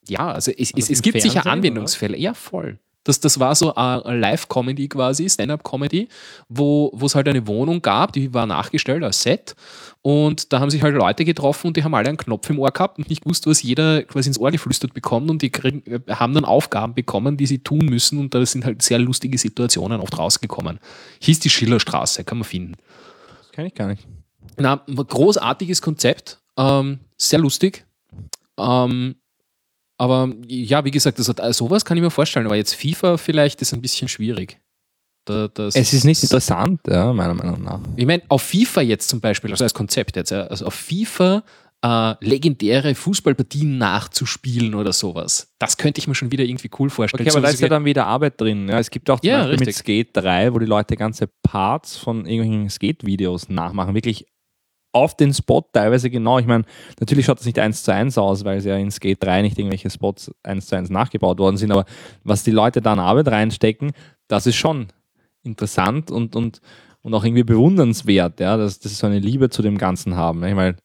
ja, also es, es, es gibt sicher Fernsehen, Anwendungsfälle. Ja, voll. Das, das war so eine Live-Comedy quasi, Stand-up-Comedy, wo wo es halt eine Wohnung gab, die war nachgestellt als Set. Und da haben sich halt Leute getroffen und die haben alle einen Knopf im Ohr gehabt und nicht gewusst, was jeder quasi ins Ohr geflüstert bekommt. Und die kriegen, äh, haben dann Aufgaben bekommen, die sie tun müssen. Und da sind halt sehr lustige Situationen oft rausgekommen. Hieß die Schillerstraße, kann man finden. Das kenne ich gar nicht. Na, großartiges Konzept, ähm, sehr lustig. Ähm, Aber ja, wie gesagt, also, sowas kann ich mir vorstellen, aber jetzt FIFA vielleicht ist ein bisschen schwierig. Da, es ist nicht interessant, ja, meiner Meinung nach. Ich meine, auf FIFA jetzt zum Beispiel, also als Konzept jetzt, ja, also auf FIFA äh, legendäre Fußballpartien nachzuspielen oder sowas. Das könnte ich mir schon wieder irgendwie cool vorstellen. Okay, aber da ist ja dann wieder Arbeit drin. Ja, es gibt auch zum ja, Beispiel mit Skate 3, wo die Leute ganze Parts von irgendwelchen Skate-Videos nachmachen. Wirklich auf den Spot teilweise genau. Ich meine, natürlich schaut das nicht eins zu eins aus, weil es ja in Skate 3 nicht irgendwelche Spots eins zu eins nachgebaut worden sind, aber was die Leute da an Arbeit reinstecken, das ist schon interessant und, und, und auch irgendwie bewundernswert, ja, dass, dass sie so eine Liebe zu dem Ganzen haben. Ich meine,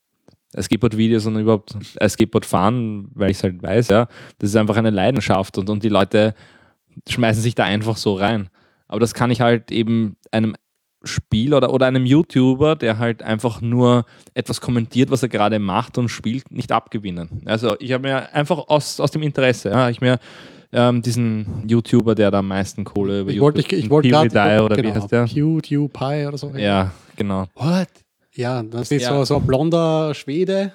Skateboard-Videos und überhaupt Skateboard fahren, weil ich es halt weiß, ja, das ist einfach eine Leidenschaft und, und die Leute schmeißen sich da einfach so rein. Aber das kann ich halt eben einem Spiel oder, oder einem YouTuber, der halt einfach nur etwas kommentiert, was er gerade macht und spielt, nicht abgewinnen. Also ich habe mir einfach aus, aus dem Interesse, ja, ich mir ähm, diesen YouTuber, der da am meisten Kohle über ich wollte, ich, ich wollte gerade, oder genau, wie heißt der? PewDiePie oder so. Ja, genau. What? Ja, das ist ja. so, so ein blonder Schwede.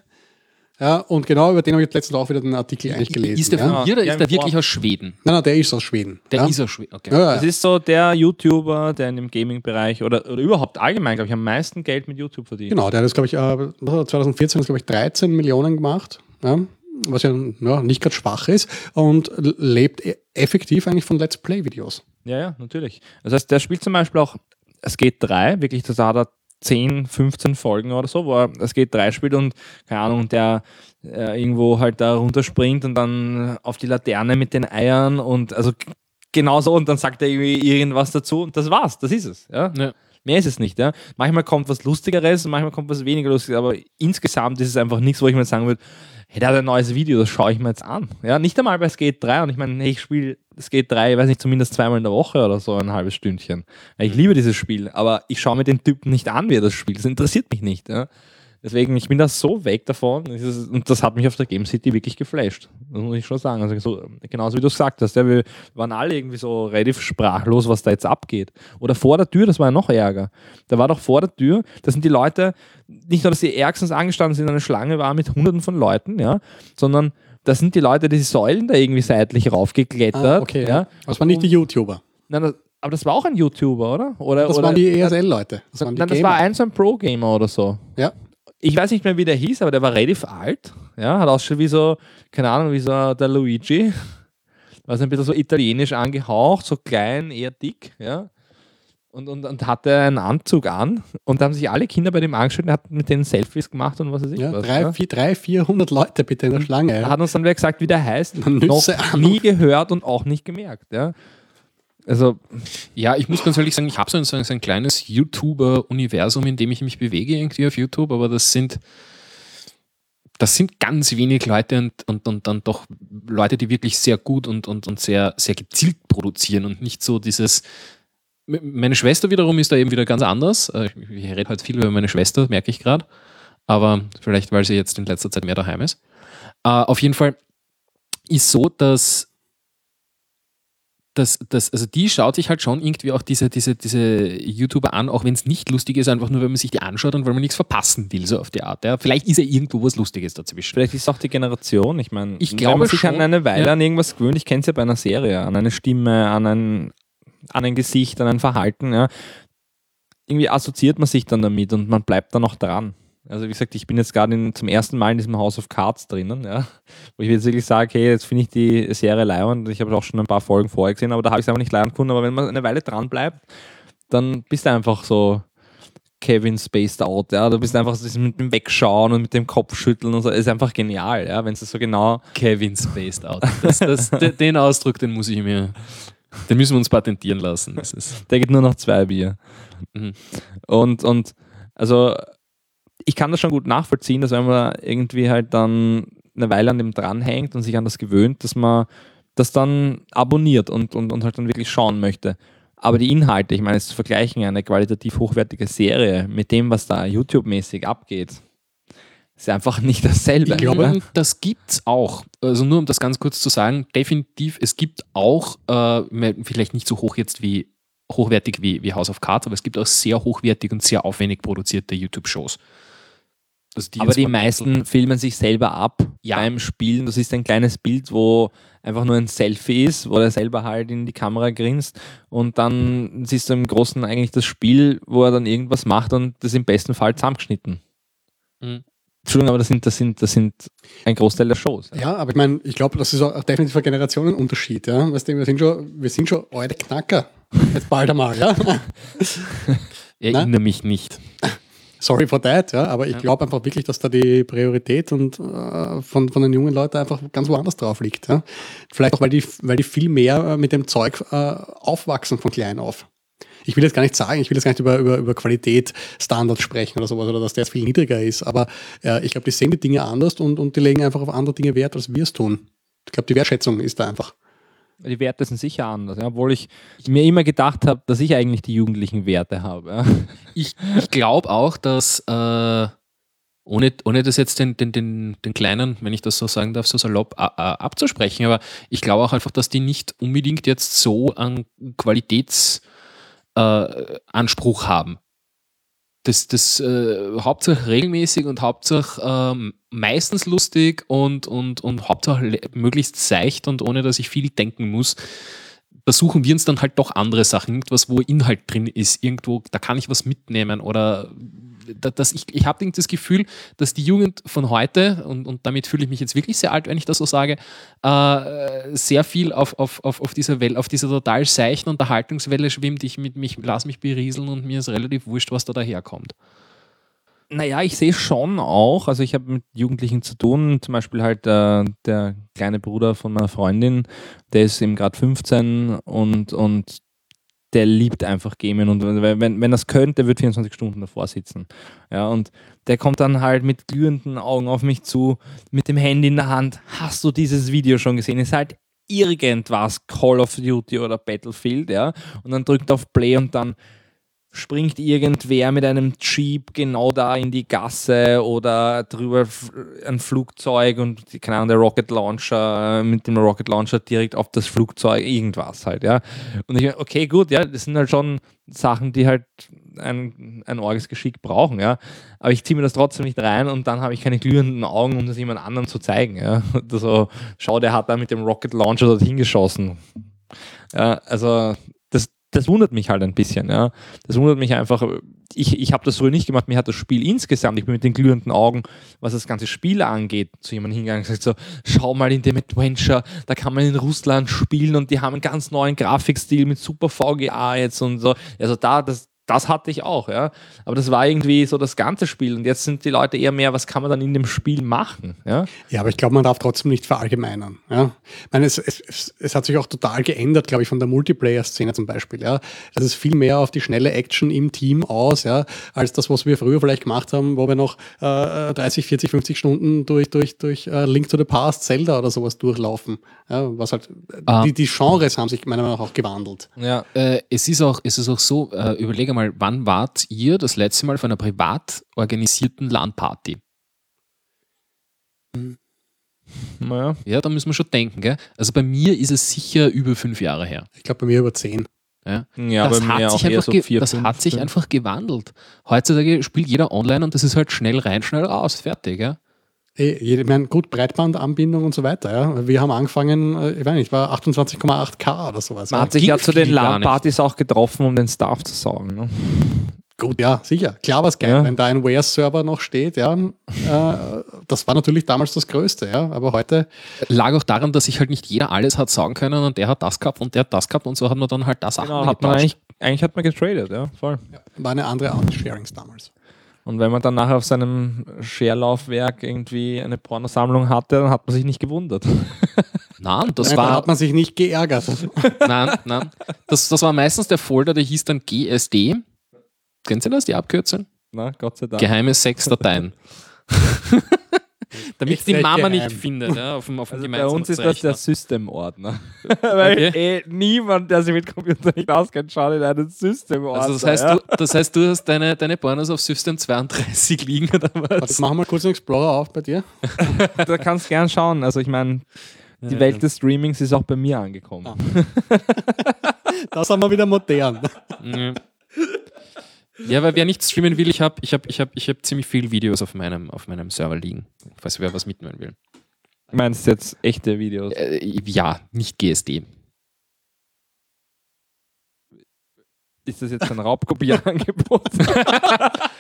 Ja, und genau über den habe ich letztens auch wieder den Artikel eigentlich gelesen. Ist der von ja. hier oder ist der wirklich aus Schweden? Nein, nein, der ist aus Schweden. Der ja? ist aus Schweden, okay. Ja, das ist so der YouTuber, der in dem Gaming-Bereich oder, oder überhaupt allgemein, glaube ich, am meisten Geld mit YouTube verdient. Genau, der hat das, glaube ich, 2014 glaube ich, 13 Millionen gemacht. Ja, was ja, ja nicht gerade schwach ist und lebt e-, effektiv eigentlich von Let's Play-Videos. Ja, ja, natürlich. Das heißt, der spielt zum Beispiel auch es geht drei, wirklich, das hat er 10, 15 Folgen oder so, wo es geht drei spielt und keine Ahnung, der äh, irgendwo halt da runterspringt und dann auf die Laterne mit den Eiern und also genau so und dann sagt er irgendwie irgendwas dazu und das war's, das ist es. Ja? ja. Mehr ist es nicht. Ja? Manchmal kommt was Lustigeres und manchmal kommt was weniger Lustiges, aber insgesamt ist es einfach nichts, wo ich mir sagen würde, hey, der hat ein neues Video, das schaue ich mir jetzt an. Ja, nicht einmal bei Skate 3 und ich meine, hey, ich spiele Skate 3, ich weiß nicht, zumindest zweimal in der Woche oder so ein halbes Stündchen. Ich liebe dieses Spiel, aber ich schaue mir den Typen nicht an, wie er das spielt. Das interessiert mich nicht. Ja? Deswegen, ich bin da so weg davon und das hat mich auf der Game City wirklich geflasht. Das muss ich schon sagen. Also so, genauso wie du es gesagt hast, ja, wir waren alle irgendwie so relativ sprachlos, was da jetzt abgeht. Oder vor der Tür, das war ja noch ärger. Da war doch vor der Tür, da sind die Leute, nicht nur, dass sie ärgstens angestanden sind, eine Schlange war mit hunderten von Leuten, ja, sondern da sind die Leute, die Säulen da irgendwie seitlich raufgeklettert. Ah, okay, ja. Das waren nicht die YouTuber. Nein, das, aber das war auch ein YouTuber, oder? oder das oder, waren die ESL-Leute. Das, nein, das war ein so ein Pro-Gamer oder so. Ja ich weiß nicht mehr, wie der hieß, aber der war relativ alt. Ja, hat ausschaut wie so, keine Ahnung, wie so der Luigi. Also ein bisschen so italienisch angehaucht, so klein, eher dick, ja. Und, und, und hatte einen Anzug an und da haben sich alle Kinder bei dem angeschaut und hat mit denen Selfies gemacht und was weiß ich. Ja, was, drei, ja. Vier, drei, 400 Leute bitte in der Schlange. Ja. Hat uns dann wer gesagt, wie der heißt, noch nie gehört und auch nicht gemerkt. Ja. Also, ja, ich muss ganz ehrlich sagen, ich habe so ein, so ein kleines YouTuber-Universum, in dem ich mich bewege irgendwie auf YouTube, aber das sind, das sind ganz wenig Leute und, und, und dann doch Leute, die wirklich sehr gut und, und, und sehr, sehr gezielt produzieren und nicht so dieses. Meine Schwester wiederum ist da eben wieder ganz anders. Äh, ich rede halt viel über meine Schwester, merke ich gerade. Aber vielleicht, weil sie jetzt in letzter Zeit mehr daheim ist. Uh, auf jeden Fall ist so, dass das, das, also die schaut sich halt schon irgendwie auch diese, diese, diese YouTuber an, auch wenn es nicht lustig ist, einfach nur, wenn man sich die anschaut und weil man nichts verpassen will, so auf die Art. Ja. Vielleicht ist ja irgendwo was Lustiges dazwischen. Vielleicht ist auch die Generation. Ich meine, ich glaube, wenn man sich schon, an eine Weile ja. an irgendwas gewöhnt, ich kenne es ja bei einer Serie, an eine Stimme, an ein, an ein Gesicht, an ein Verhalten, ja. Irgendwie assoziiert man sich dann damit und man bleibt dann auch dran. Also wie gesagt, ich bin jetzt gerade zum ersten Mal in diesem House of Cards drinnen, ja, wo ich jetzt wirklich sage, hey, jetzt finde ich die Serie leibend. Ich habe auch schon ein paar Folgen vorher gesehen, aber da habe ich es einfach nicht leiden können. Aber wenn man eine Weile dran bleibt, dann bist du einfach so Kevin spaced out, ja. Du bist einfach so mit dem Wegschauen und mit dem Kopfschütteln und so. Ist einfach genial, ja, wenn es so genau. Kevin spaced out. Das, das, den Ausdruck, den muss ich mir. Den müssen wir uns patentieren lassen. Das ist Der geht nur noch zwei Bier. Mhm. Und, und also ich kann das schon gut nachvollziehen, dass wenn man irgendwie halt dann eine Weile an dem dranhängt und sich an das gewöhnt, dass man das dann abonniert und, und, und halt dann wirklich schauen möchte. Aber die Inhalte, ich meine, es zu vergleichen, eine qualitativ hochwertige Serie mit dem, was da YouTube-mäßig abgeht, ist einfach nicht dasselbe. Ich glaube, ne? das gibt es auch. Also nur um das ganz kurz zu sagen, definitiv, es gibt auch, äh, vielleicht nicht so hoch jetzt wie hochwertig wie, wie House of Cards, aber es gibt auch sehr hochwertig und sehr aufwendig produzierte YouTube-Shows die Aber die meisten filmen sich selber ab Ja. beim Spielen. Das ist ein kleines Bild, wo einfach nur ein Selfie ist, wo er selber halt in die Kamera grinst und dann siehst du im Großen eigentlich das Spiel, wo er dann irgendwas macht und das im besten Fall zusammengeschnitten. Mhm. Entschuldigung, aber das sind, das sind, das sind ein Großteil der Shows. Ja, aber ich meine, ich glaube, das ist auch definitiv ein Generationenunterschied. Ja? Weißt du, wir sind schon, wir sind schon alte Knacker. Jetzt bald einmal, ja. Erinnere mich nicht. Sorry for that, ja. Aber ich glaube einfach wirklich, dass da die Priorität und äh, von, von den jungen Leuten einfach ganz woanders drauf liegt. Ja? Vielleicht auch, weil die, weil die viel mehr äh, mit dem Zeug äh, aufwachsen von klein auf. Ich will jetzt gar nicht sagen, ich will jetzt gar nicht über, über, über Qualität, Standards sprechen oder sowas, oder dass der jetzt viel niedriger ist, aber äh, ich glaube, die sehen die Dinge anders und, und die legen einfach auf andere Dinge Wert, als wir es tun. Ich glaube, die Wertschätzung ist da einfach. Die Werte sind sicher anders, ja, obwohl ich mir immer gedacht habe, dass ich eigentlich die jugendlichen Werte habe. Ja. Ich, ich glaube auch, dass, äh, ohne, ohne das jetzt den, den, den, den Kleinen, wenn ich das so sagen darf, so salopp äh, äh, abzusprechen, aber ich glaube auch einfach, dass die nicht unbedingt jetzt so einen Qualitätsanspruch äh, haben. Das, das äh, Hauptsache regelmäßig und Hauptsache ähm, meistens lustig und, und, und Hauptsache le- möglichst seicht und ohne dass ich viel denken muss. Da suchen wir uns dann halt doch andere Sachen, irgendwas, wo Inhalt drin ist, irgendwo, da kann ich was mitnehmen oder dass ich, ich habe das Gefühl, dass die Jugend von heute, und, und damit fühle ich mich jetzt wirklich sehr alt, wenn ich das so sage, äh, sehr viel auf, auf, auf, auf dieser Welle, auf dieser total seichten Unterhaltungswelle schwimmt. Ich mit mich, lass mich berieseln und mir ist relativ wurscht, was da daherkommt. Naja, ich sehe schon auch, also ich habe mit Jugendlichen zu tun, zum Beispiel halt äh, der kleine Bruder von meiner Freundin, der ist eben gerade 15 und, und der liebt einfach Gamen und wenn, wenn, das könnte, wird 24 Stunden davor sitzen. Ja, und der kommt dann halt mit glühenden Augen auf mich zu, mit dem Handy in der Hand. Hast du dieses Video schon gesehen? Ist halt irgendwas, Call of Duty oder Battlefield, ja. Und dann drückt auf Play und dann springt irgendwer mit einem Jeep genau da in die Gasse oder drüber ein Flugzeug und keine Ahnung, der Rocket Launcher äh, mit dem Rocket Launcher direkt auf das Flugzeug, irgendwas halt, ja. Und ich, okay, gut, ja, das sind halt schon Sachen, die halt ein, ein orges Geschick brauchen, ja. Aber ich ziehe mir das trotzdem nicht rein und dann habe ich keine glühenden Augen, um das jemand anderem zu zeigen, ja. So, schau, der hat da mit dem Rocket Launcher dorthin geschossen. Ja, also das, wundert mich halt ein bisschen, ja. Das wundert mich einfach. Ich, ich habe das früher nicht gemacht, mir hat das Spiel insgesamt, ich bin mit den glühenden Augen, was das ganze Spiel angeht, zu jemandem hingegangen und gesagt so, schau mal in dem Adventure, da kann man in Russland spielen und die haben einen ganz neuen Grafikstil mit super VGA jetzt und so. Also da, das, das hatte ich auch, ja. Aber das war irgendwie so das ganze Spiel und jetzt sind die Leute eher mehr, was kann man dann in dem Spiel machen, ja. Ja, aber ich glaube, man darf trotzdem nicht verallgemeinern. Ja? Ich meine, es, es, es, hat sich auch total geändert, glaube ich, von der Multiplayer-Szene zum Beispiel. Ja? Es ist viel mehr auf die schnelle Action im Team aus, ja, als das, was wir früher vielleicht gemacht haben, wo wir noch äh, 30, 40, 50 Stunden durch, durch, durch äh, Link to the Past, Zelda oder sowas durchlaufen. Ja? Was halt, Ah. die, die Genres haben sich meiner Meinung nach auch gewandelt. Ja, Äh, es, ist auch, es ist auch so, äh, überlege mal, wann wart ihr das letzte Mal auf einer privat organisierten LAN-Party? naja. Ja, da müssen wir schon denken. Gell? Also bei mir ist es sicher über fünf Jahre her. Ich glaube, bei mir über 10. Ja? Ja, das bei mir hat, auch sich eher einfach, so vier, das fünf, hat sich fünf. einfach gewandelt. Heutzutage spielt jeder online und das ist halt schnell rein, schnell raus, fertig. Ja? Ich meine, gut, Breitbandanbindung und so weiter. Ja? Wir haben angefangen, äh, ich weiß nicht, war 28,8K oder sowas. Man ja? hat sich ging ja zu den. LAN-Partys auch getroffen, um den Staff zu saugen. Ne? Gut, ja, sicher. Klar war es geil, Ja. wenn da ein Ware-Server noch steht, ja. Äh, das war natürlich damals das Größte, ja. Aber heute, Lag auch daran, dass sich halt nicht jeder alles hat sagen können und der hat das gehabt und der hat das gehabt und so hat man dann halt das Genau, hat man eigentlich, eigentlich hat man getradet, ja, voll. war eine andere Art des Sharings damals. Und wenn man dann nachher auf seinem Share-Laufwerk irgendwie eine Pornosammlung hatte, dann hat man sich nicht gewundert. Nein, das Nein, da war hat man sich nicht geärgert. Nein, nein. Das, das war meistens der Folder, der hieß dann GSD. Kennen Sie das, die Abkürzung? Na, Gott sei Dank. Geheime Sexdateien. Damit Nicht die Mama geheim. nicht findet, ja, auf dem, auf dem Also bei uns ist das der Rechner. System-Ordner. Weil Okay. eh niemand, der sich mit Computer nicht auskennt, schaut in einen System-Ordner. Also das heißt, ja. du, das heißt, du hast deine, deine Pornos auf System 32 liegen oder Warte, was? machen wir kurz einen Explorer auf bei dir. da kannst gern schauen. Also ich meine, die Ja, Welt ja. des Streamings ist auch bei mir angekommen. Ah. Das haben wir wieder modern. Ja. Ja, weil wer nicht streamen will, ich habe ich hab, ich hab, ich hab ziemlich viele Videos auf meinem, auf meinem Server liegen, falls wer was mitnehmen will. Du meinst jetzt echte Videos? Äh, ja, nicht GSD. Ist das jetzt ein Raubkopierangebot?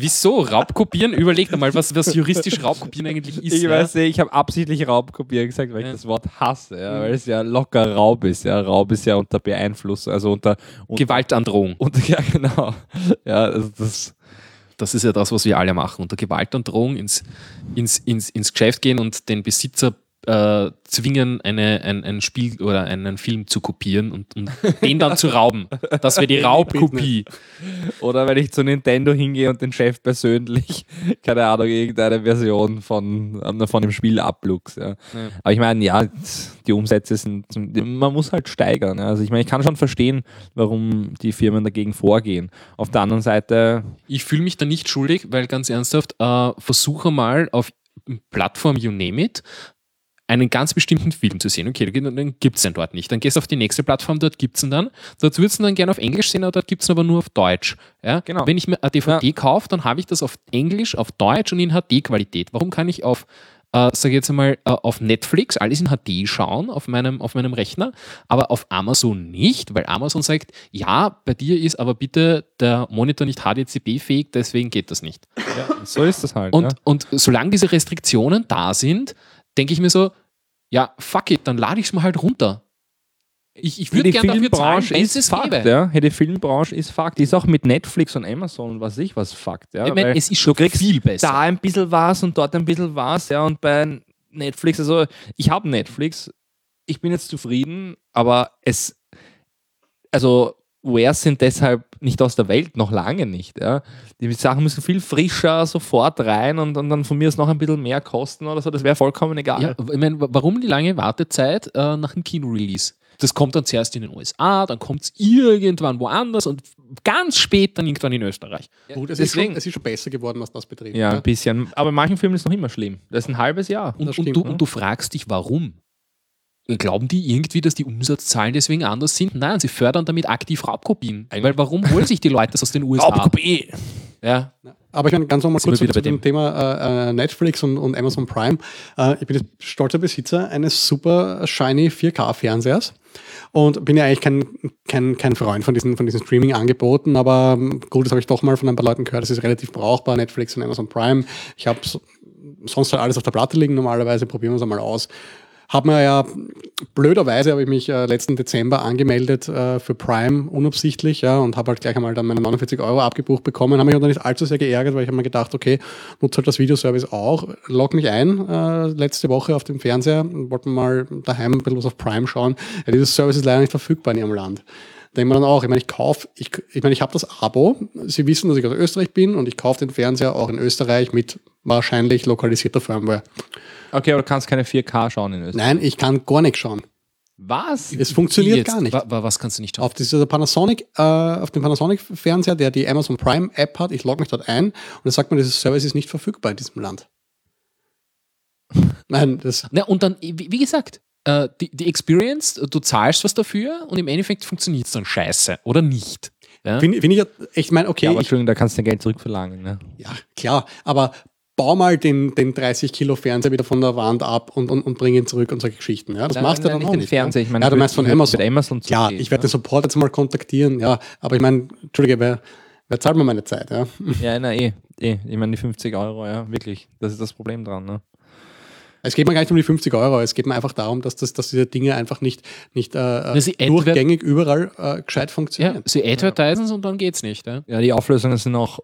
Wieso? Raubkopieren? Überleg doch mal, was, was juristisch Raubkopieren eigentlich ist. ich weiß nicht, ich habe absichtlich Raubkopieren gesagt, weil Ja. ich das Wort hasse, ja, weil es ja locker Raub ist. Ja. Raub ist ja unter Beeinflussung, also unter, unter, Gewaltandrohung. unter ja genau. Ja, also das, Das ist ja das, was wir alle machen. Unter Gewaltandrohung ins, ins, ins, ins Geschäft gehen und den Besitzer äh, zwingen, eine, ein, ein Spiel oder einen Film zu kopieren und, und den dann zu rauben. Das wäre die Raubkopie. Oder wenn ich zu Nintendo hingehe und den Chef persönlich, keine Ahnung, irgendeine Version von, ähm, von dem Spiel abluchs. Ja. Ja. Aber ich meine, ja, die Umsätze sind, man muss halt steigern. Ja. Also ich meine, ich kann schon verstehen, warum die Firmen dagegen vorgehen. Auf der anderen Seite, Ich fühle mich da nicht schuldig, weil ganz ernsthaft, äh, versuche mal auf Plattform You Name It einen ganz bestimmten Film zu sehen. Okay, dann gibt es den dort nicht. Dann gehst du auf die nächste Plattform, dort gibt es ihn dann. Dort würdest du ihn dann gerne auf Englisch sehen, aber dort gibt es ihn aber nur auf Deutsch. Ja? Genau. Wenn ich mir eine DVD kaufe, dann habe ich das auf Englisch, auf Deutsch und in HD-Qualität. Warum kann ich auf, äh, sage jetzt einmal, äh, auf Netflix alles in HD schauen, auf meinem, auf meinem Rechner, aber auf Amazon nicht, weil Amazon sagt, ja, bei dir ist aber bitte der Monitor nicht HDCP-fähig, deswegen geht das nicht. so ist das halt. Und, ja. und solange diese Restriktionen da sind, denke ich mir so, ja, fuck it, dann lade ich es mal halt runter. Ich, ich würde gerne dafür zahlen, wenn es ist es Fakt, gäbe. ja. Hey, Die Filmbranche ist Fakt. Die ist auch mit Netflix und Amazon und was weiß ich was Fakt. Ja. ich meine, es ist schon viel besser. da ein bisschen was und dort ein bisschen was, ja. Und bei Netflix, also ich habe Netflix, ich bin jetzt zufrieden, aber es, also Wares sind deshalb nicht aus der Welt, noch lange nicht. Ja. Die Sachen müssen viel frischer sofort rein und, und dann von mir aus noch ein bisschen mehr kosten oder so, das wäre vollkommen egal. Ja, ich meine, warum die lange Wartezeit äh, nach dem Kino-Release? Das kommt dann zuerst in den USA, dann kommt es irgendwann woanders und ganz spät dann irgendwann in Österreich. Gut, es, Deswegen- ist schon, es ist schon besser geworden, was das betrifft. Ja, ne? ein bisschen. Aber in manchen Filmen ist es noch immer schlimm. Das ist ein halbes Jahr. Und, und, stimmt, du, ne? und du fragst dich, warum? Glauben die irgendwie, dass die Umsatzzahlen deswegen anders sind? Nein, sie fördern damit aktiv Raubkopien. Weil warum holen sich die Leute das aus den USA? Raubkopie! Ja. Aber ich meine, ganz nochmal kurz zu, wieder bei dem dem. Thema äh, äh, Netflix und, und Amazon Prime. Äh, ich bin jetzt stolzer Besitzer eines super shiny 4K-Fernsehers und bin ja eigentlich kein, kein, kein Freund von diesen, von diesen Streaming-Angeboten, aber ähm, gut, das habe ich doch mal von ein paar Leuten gehört, das ist relativ brauchbar, Netflix und Amazon Prime. Ich habe so, sonst halt alles auf der Platte liegen normalerweise, probieren wir es einmal aus. Hab mir ja, blöderweise habe ich mich äh, letzten Dezember angemeldet äh, für Prime, unabsichtlich, ja, und habe halt gleich einmal dann meine 49 Euro abgebucht bekommen. Habe mich aber nicht allzu sehr geärgert, weil ich habe mir gedacht, okay, nutze halt das Videoservice auch, log mich ein äh, letzte Woche auf dem Fernseher und wollte mal daheim ein bisschen was auf Prime schauen. Ja, dieses Service ist leider nicht verfügbar in ihrem Land. Denkt man dann auch, ich meine, ich kaufe, ich, ich meine, ich habe das Abo. Sie wissen, dass ich aus Österreich bin und ich kaufe den Fernseher auch in Österreich mit wahrscheinlich lokalisierter Firmware. Okay, aber du kannst keine 4K schauen in Österreich. Nein, ich kann gar nichts schauen. Was? Es funktioniert gar nicht. wa- wa- was kannst du nicht schauen? Auf dieser Panasonic, äh, auf dem Panasonic-Fernseher, der die Amazon Prime App hat, ich logge mich dort ein und es sagt mir, dieses Service ist nicht verfügbar in diesem Land. Nein, das, Na, und dann, wie gesagt, äh, die, die Experience, du zahlst was dafür und im Endeffekt funktioniert es dann scheiße oder nicht. Ja? finde find ich ja echt, mein, okay, Ja, aber ich, Entschuldigung, da kannst du dein Geld zurückverlangen. Ne? ja, klar, aber bau mal den, den 30 Kilo Fernseher wieder von der Wand ab und, und, und bring ihn zurück und solche Geschichten. Ja, das Nein, machst du nein, dann nicht auch den nicht. Fernseher, ja? ich meine, ja, du meinst von Amazon. mit Amazon ja, gehen, ich werde ja. den Support jetzt mal kontaktieren, ja, aber ich meine, Entschuldige, wer, wer zahlt mir meine Zeit? Ja? Ja, na eh, eh. Ich meine, die 50 Euro, ja, wirklich. Das ist das Problem dran. Ne? Es geht mir gar nicht um die 50 Euro, es geht mir einfach darum, dass, das, dass diese Dinge einfach nicht, nicht äh, adver- durchgängig überall äh, gescheit ja, funktionieren. sie advertisen und dann geht's nicht. Ja? Ja, die Auflösungen sind auch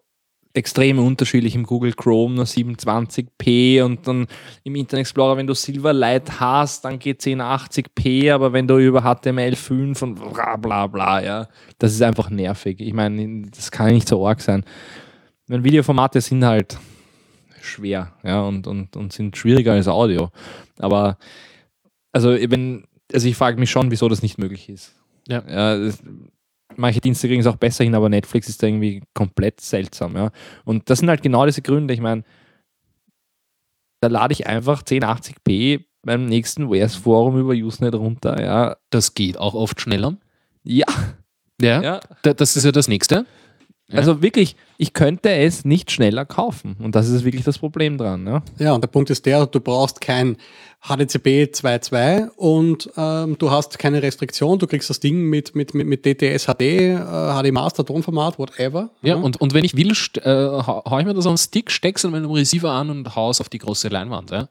extrem unterschiedlich im Google Chrome, nur 720p und dann im Internet Explorer, wenn du Silverlight hast, dann geht 1080p, aber wenn du über HTML5 und bla bla bla, ja, das ist einfach nervig. Ich meine, das kann nicht so arg sein. Meine Videoformate sind halt schwer, ja, und, und, und sind schwieriger als Audio. Aber also wenn, also ich frage mich schon, wieso das nicht möglich ist. Ja. ja das, manche Dienste kriegen es auch besser hin, aber Netflix ist da irgendwie komplett seltsam, ja. Und das sind halt genau diese Gründe. Ich meine, da lade ich einfach 1080p beim nächsten WS-Forum über Usenet runter, ja. Das geht auch oft schneller. Ja, Ja, ja. da- das ist ja das Nächste. Ja. Also wirklich, ich könnte es nicht schneller kaufen. Und das ist wirklich das Problem dran. Ja? Ja, und der Punkt ist der, du brauchst kein HDCP 2.2 und ähm, du hast keine Restriktion, du kriegst das Ding mit, mit, mit, mit DTS HD, äh, HD Master, Tonformat, whatever. Ja, und, und wenn ich will, äh, hau ich mir das auf den Stick, steck's an meinem Receiver an und hau es auf die große Leinwand. Ja?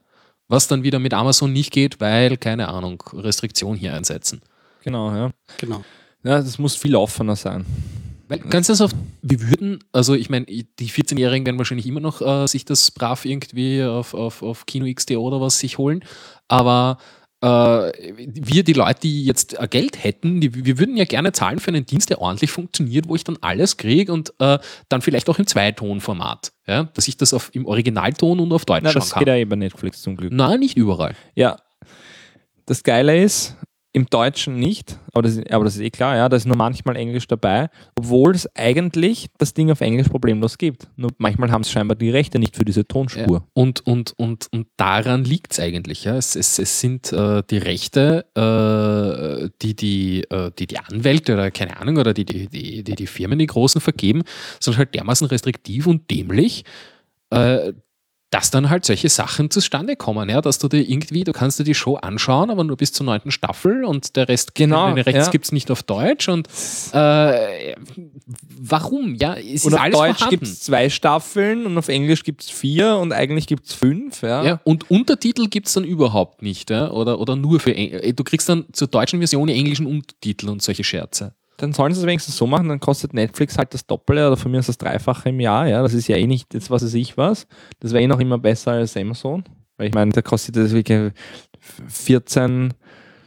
Was dann wieder mit Amazon nicht geht, weil, keine Ahnung, Restriktion hier einsetzen. Genau, ja. Genau. Ja, das muss viel offener sein. Weil, ganz ernsthaft, wir würden, also ich meine, die 14-Jährigen werden wahrscheinlich immer noch äh, sich das brav irgendwie auf, auf, auf Kino XD oder was sich holen, aber äh, wir, die Leute, die jetzt äh, Geld hätten, die, wir würden ja gerne zahlen für einen Dienst, der ordentlich funktioniert, wo ich dann alles kriege und äh, dann vielleicht auch im Zweitonformat, ja? dass ich das auf, im Originalton und auf Deutsch Na, schauen das kann. geht ja bei Netflix zum Glück. Nein, nicht überall. Ja. Das Geile ist, im Deutschen nicht, aber das, ist, aber das ist eh klar, ja, da ist nur manchmal Englisch dabei, obwohl es eigentlich das Ding auf Englisch problemlos gibt. Nur manchmal haben es scheinbar die Rechte nicht für diese Tonspur. Ja. Und, und, und, und daran liegt es eigentlich. Es, es sind äh, die Rechte, äh, die, die, äh, die die Anwälte oder keine Ahnung, oder die die, die, die, die Firmen, die Großen vergeben, sind halt dermaßen restriktiv und dämlich, äh, dass dann halt solche Sachen zustande kommen, ja, dass du dir irgendwie, du kannst dir die Show anschauen, aber nur bis zur neunten Staffel und der Rest, Genau, den Rest ja. gibt es nicht auf Deutsch und äh, warum? Ja, es Und ist auf alles Deutsch gibt es zwei Staffeln und auf Englisch gibt es vier und eigentlich gibt es fünf. Ja. Ja, und Untertitel gibt es dann überhaupt nicht, ja? oder, oder nur für. Eng- äh, Du kriegst dann zur deutschen Version die englischen Untertitel und solche Scherze. Dann sollen sie es wenigstens so machen, dann kostet Netflix halt das Doppelte oder von mir ist das Dreifache im Jahr. Ja, das ist ja eh nicht jetzt was weiß ich was. Das wäre eh noch immer besser als Amazon. Weil ich meine, da kostet das wirklich 14,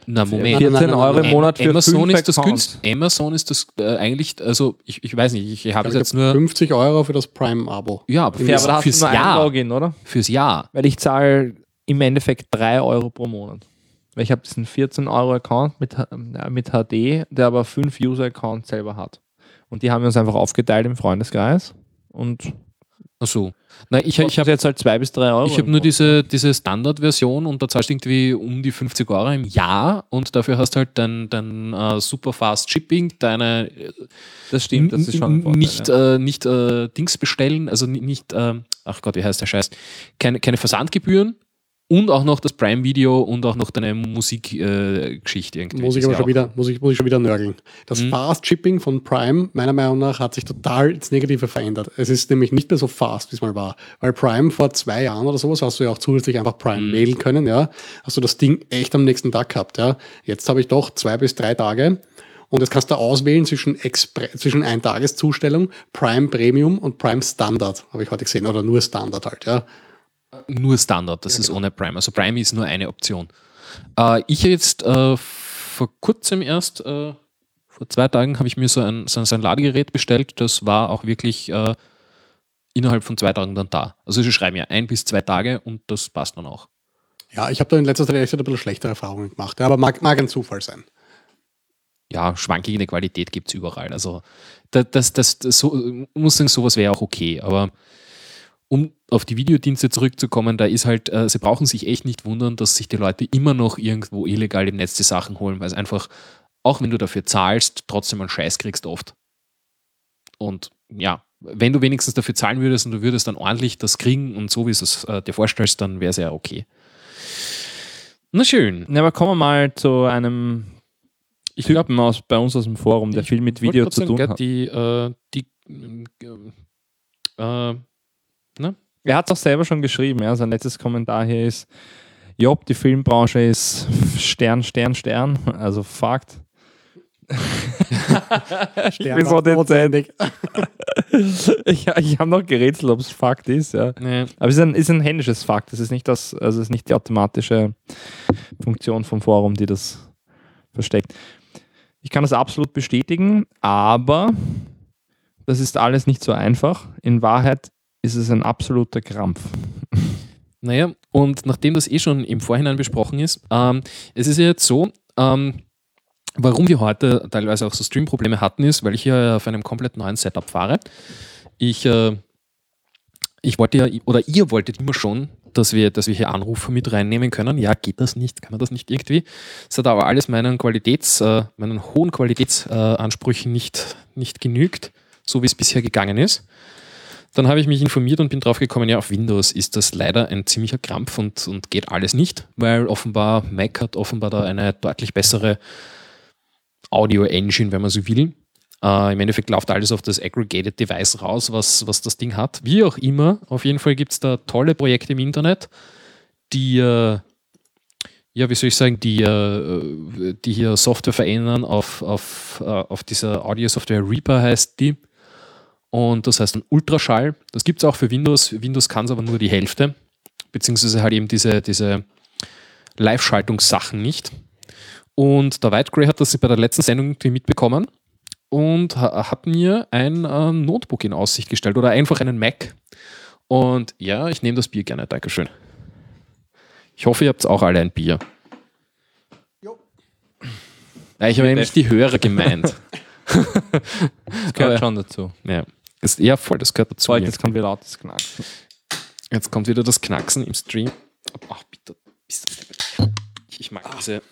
Na, Moment. 14 nein, nein, Euro im nein. Monat für Amazon fünf ist das Accounts. Günst. Amazon ist das äh, eigentlich, also ich, ich weiß nicht, ich habe jetzt nur. 50 Euro für das Prime-Abo. Ja, aber Ja, fürs, aber da hast fürs du nur ein Jahr. Login, oder? Fürs Jahr. Weil ich zahle im Endeffekt 3 Euro pro Monat. Weil ich habe diesen 14 Euro Account mit, H- äh, mit HD, der aber 5 User-Accounts selber hat. Und die haben wir uns einfach aufgeteilt im Freundeskreis. Und Ach so. Nein, ich, ich habe jetzt halt 2 bis 3 Euro. Ich habe nur diese, diese Standardversion und da zahlst du irgendwie um die 50 Euro im Jahr und dafür hast du halt dein, dein äh, super fast Shipping, deine äh, Das stimmt, das ist schon Vorteil, nicht, ja. äh, nicht äh, Dings bestellen, also ni- nicht, ähm, ach Gott, wie heißt der Scheiß, keine, keine Versandgebühren und auch noch das Prime-Video und auch noch deine Musikgeschichte äh, irgendwie. Muss ich aber schon wieder, muss ich, muss ich schon wieder nörgeln. Das Mhm. Fast Shipping von Prime, meiner Meinung nach, hat sich total ins Negative verändert. Es ist nämlich nicht mehr so fast, wie es mal war. Weil Prime vor zwei Jahren oder sowas hast du ja auch zusätzlich einfach Prime Mhm. mailen können, ja. Hast du das Ding echt am nächsten Tag gehabt, ja. Jetzt habe ich doch zwei bis drei Tage. Und jetzt kannst du auswählen zwischen, Expre zwischen Eintageszustellung, Prime Premium und Prime Standard, habe ich heute gesehen, oder nur Standard halt, ja. Nur Standard, das Ja, ist genau. ohne Prime. Also Prime ist nur eine Option. Äh, ich habe jetzt äh, vor kurzem erst, äh, vor zwei Tagen, habe ich mir so ein, so, ein- so ein Ladegerät bestellt. Das war auch wirklich äh, innerhalb von zwei Tagen dann da. Also sie schreiben ja ein bis zwei Tage und das passt dann auch. Ja, ich habe da in letzter Zeit echt ein bisschen schlechtere Erfahrungen gemacht, aber mag, mag ein Zufall sein. Ja, schwankende Qualität gibt es überall. Also das, das, das, das so, muss sagen, sowas wäre auch okay. Aber um auf die Videodienste zurückzukommen, da ist halt, äh, sie brauchen sich echt nicht wundern, dass sich die Leute immer noch irgendwo illegal im Netz die Sachen holen, weil es einfach, auch wenn du dafür zahlst, trotzdem einen Scheiß kriegst oft. Und ja, wenn du wenigstens dafür zahlen würdest und du würdest dann ordentlich das kriegen und so wie du es äh, dir vorstellst, dann wäre es ja okay. Na schön. Na, aber kommen wir mal zu einem Ich Typen aus, bei uns aus dem Forum, der viel mit Video zu tun sagen, hat. Die, äh, die, äh, Er hat es auch selber schon geschrieben, ja. Sein letztes Kommentar hier ist: Job, die Filmbranche ist Stern, Stern, Stern. Also Fakt. ich bin so dezent. ich ich habe noch gerätselt, ob es Fakt ist, ja. ne, Aber es ist ein, ist ein händisches Fakt. Es ist nicht das, also es ist nicht die automatische Funktion vom Forum, die das versteckt. Ich kann das absolut bestätigen, aber das ist alles nicht so einfach. In Wahrheit ist es ein absoluter Krampf. Naja, und nachdem das eh schon im Vorhinein besprochen ist, ähm, es ist ja jetzt so, ähm, warum wir heute teilweise auch so Stream-Probleme hatten, ist, weil ich hier auf einem komplett neuen Setup fahre. Ich, äh, ich wollte ja, oder ihr wolltet immer schon, dass wir, dass wir hier Anrufe mit reinnehmen können. Ja, geht das nicht? Kann man das nicht irgendwie? Es hat aber alles meinen Qualitäts, äh, meinen hohen Qualitätsansprüchen nicht, nicht genügt. so wie es bisher gegangen ist. Dann habe ich mich informiert und bin drauf gekommen, ja, auf Windows ist das leider ein ziemlicher Krampf und, und geht alles nicht, weil offenbar Mac hat offenbar da eine deutlich bessere Audio-Engine, wenn man so will. Äh, Im Endeffekt läuft alles auf das Aggregated Device raus, was, was das Ding hat. Wie auch immer, auf jeden Fall gibt es da tolle Projekte im Internet, die, äh, ja, wie soll ich sagen, die, äh, die hier Software verändern auf, auf, äh, auf dieser Audio-Software Reaper heißt die. Und das heißt ein Ultraschall. Das gibt es auch für Windows. Windows kann es aber nur die Hälfte, beziehungsweise halt eben diese, diese Live-Schaltungssachen nicht. Und der White Grey hat das bei der letzten Sendung irgendwie mitbekommen und hat mir ein äh, Notebook in Aussicht gestellt oder einfach einen Mac. Und ja, ich nehme das Bier gerne. Dankeschön. Ich hoffe, ihr habt auch alle ein Bier. Jo. Ja, ich habe nämlich die Hörer gemeint. das gehört Aber, schon dazu. Ja. Ist eher voll, das gehört dazu. Heute, jetzt kommt wieder lautes Knacksen. Jetzt kommt wieder das Knacksen im Stream. Ach, bitte. Ich mag diese.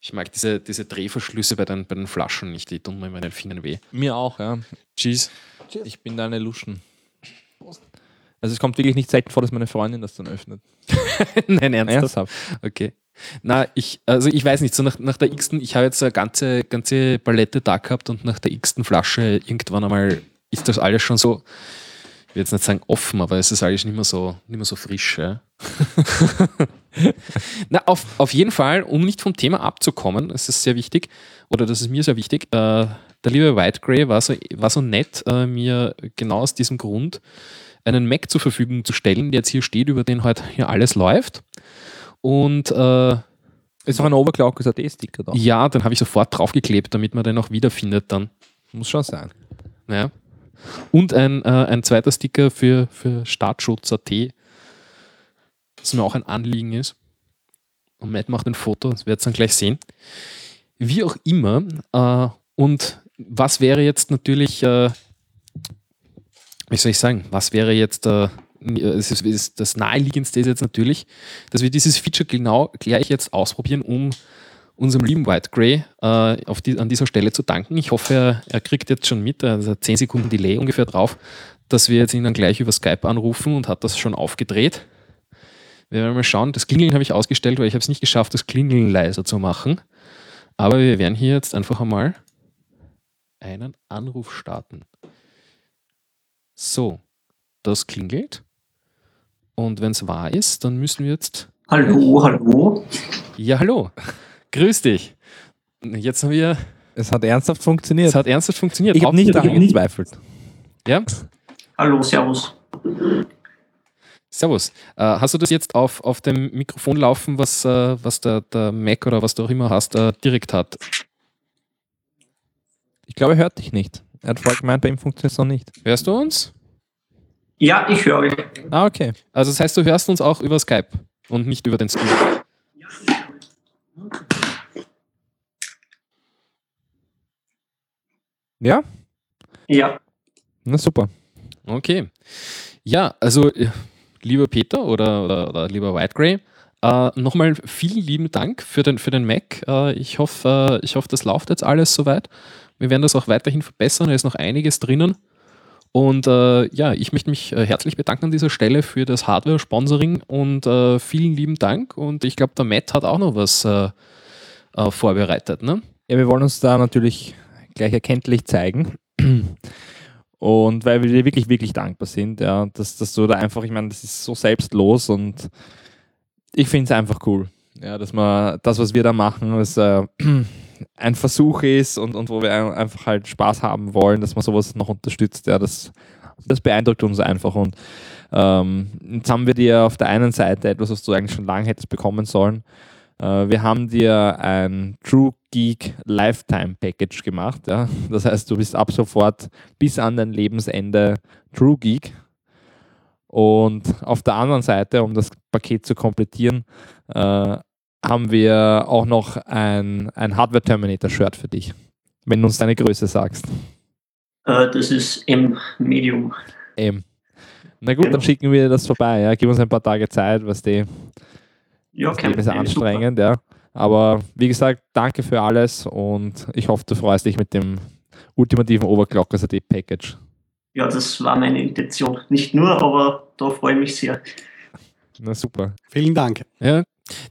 Ich mag diese, diese Drehverschlüsse bei den, bei den Flaschen nicht, die tun mir in meinen Fingern weh. Mir auch, ja. Cheers. Ich bin da eine Luschen. Also es kommt wirklich nicht selten vor, dass meine Freundin das dann öffnet. Nein, ernsthaft? ernsthaft. Okay. Na, ich, also ich weiß nicht, so nach, nach der x-ten, ich habe jetzt eine ganze, ganze Palette da gehabt und nach der x-ten Flasche irgendwann einmal ist das alles schon so, ich will jetzt nicht sagen offen, aber es ist alles nicht mehr so, nicht mehr so frisch. Ja. Na, auf, auf jeden Fall, um nicht vom Thema abzukommen, das ist sehr wichtig, oder das ist mir sehr wichtig, äh, der liebe White Grey war so, war so nett, äh, mir genau aus diesem Grund einen Mac zur Verfügung zu stellen, der jetzt hier steht, über den halt hier alles läuft. Und äh, ist auch ein Overclock SAT-Sticker da. Ja, den habe ich sofort draufgeklebt, damit man den auch wiederfindet dann. Muss schon sein. Ja. Und ein, äh, ein zweiter Sticker für, für Startschutz.at, das mir auch ein Anliegen ist. Und Matt macht ein Foto, das werdet ihr dann gleich sehen. Wie auch immer. Äh, und was wäre jetzt natürlich, äh, wie soll ich sagen, was wäre jetzt äh, es ist, das naheliegendste ist jetzt natürlich, dass wir dieses Feature genau gleich jetzt ausprobieren, um unserem lieben White Grey äh, auf die, an dieser Stelle zu danken. Ich hoffe, er, er kriegt jetzt schon mit, also 10 Sekunden Delay ungefähr drauf, dass wir jetzt ihn dann gleich über Skype anrufen und hat das schon aufgedreht. Wir werden mal schauen. Das Klingeln habe ich ausgestellt, weil ich habe es nicht geschafft, das Klingeln leiser zu machen. Aber wir werden hier jetzt einfach einmal einen Anruf starten. So, das klingelt. Und wenn es wahr ist, dann müssen wir jetzt. Hallo, hallo. Ja, hallo. Grüß dich. Jetzt haben wir. Es hat ernsthaft funktioniert. Es hat ernsthaft funktioniert. Ich habe nicht daran gezweifelt. Ja? Hallo, servus. Servus. Äh, hast du das jetzt auf, auf dem Mikrofon laufen, was, äh, was der, der Mac oder was du auch immer hast, äh, direkt hat? Ich glaube, er hört dich nicht. Er hat vorher gemeint, bei ihm funktioniert es noch nicht. Hörst du uns? Ja, ich höre. Ah, okay. Also das heißt, du hörst uns auch über Skype und nicht über den Stream. Ja? Ja. Na super. Okay. Ja, also äh, lieber Peter oder, oder, oder lieber White Grey, äh, nochmal vielen lieben Dank für den, für den Mac. Äh, ich, hoffe, äh, ich hoffe, das läuft jetzt alles soweit. Wir werden das auch weiterhin verbessern. Da ist noch einiges drinnen. Und äh, ja, ich möchte mich äh, herzlich bedanken an dieser Stelle für das Hardware-Sponsoring und äh, vielen lieben Dank. Und ich glaube, der Matt hat auch noch was äh, äh, vorbereitet. Ne? Ja, wir wollen uns da natürlich gleich erkenntlich zeigen. Und weil wir dir wirklich, wirklich dankbar sind, ja, dass, dass du da einfach, ich meine, das ist so selbstlos und ich finde es einfach cool. Ja, dass man das, was wir da machen, ist ein Versuch ist und, und wo wir einfach halt Spaß haben wollen, dass man sowas noch unterstützt. Ja, das, das beeindruckt uns einfach. Und ähm, jetzt haben wir dir auf der einen Seite etwas, was du eigentlich schon lange hättest bekommen sollen. Äh, wir haben dir ein True Geek Lifetime Package gemacht. Ja? Das heißt, du bist ab sofort bis an dein Lebensende True Geek. Und auf der anderen Seite, um das Paket zu komplettieren, äh, haben wir auch noch ein, ein Hardware Terminator Shirt für dich, wenn du uns deine Größe sagst. Uh, das ist M Medium. M. Na gut, genau. dann schicken wir das vorbei. Ja. Gib uns ein paar Tage Zeit, was die. Ja, das Leben ist anstrengend, super. ja. Aber wie gesagt, danke für alles und ich hoffe, du freust dich mit dem ultimativen Overclockers AD Package. Ja, das war meine Intention. Nicht nur, aber da freue ich mich sehr. Na super. Vielen Dank. Ja,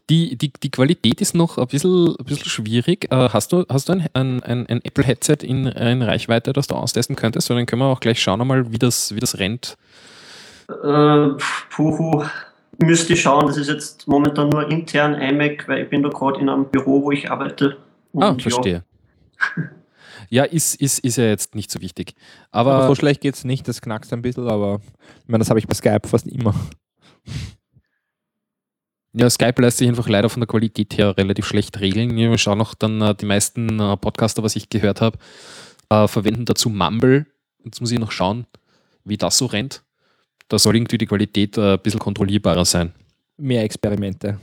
die, die, die Qualität ist noch ein bisschen, ein bisschen schwierig. Äh, hast du, hast du ein, ein, ein, Apple-Headset in, in Reichweite, das du austesten könntest? Und dann können wir auch gleich schauen, einmal, wie das, wie das rennt. Äh, puhu, müsste ich schauen. Das ist jetzt momentan nur intern iMac, weil ich bin da gerade in einem Büro, wo ich arbeite. ah, Und ja, verstehe. Ja, ist, ist, ist ja jetzt nicht so wichtig. Aber, Aber so schlecht geht es nicht, das knackst ein bisschen, aber ich meine, das habe ich bei Skype fast immer. Ja, Skype lässt sich einfach leider von der Qualität her relativ schlecht regeln. Ich schaue noch dann, äh, die meisten äh, Podcaster, was ich gehört habe, äh, verwenden dazu Mumble. Jetzt muss ich noch schauen, wie das so rennt. Da soll irgendwie die Qualität ein bisschen kontrollierbarer sein. Mehr Experimente.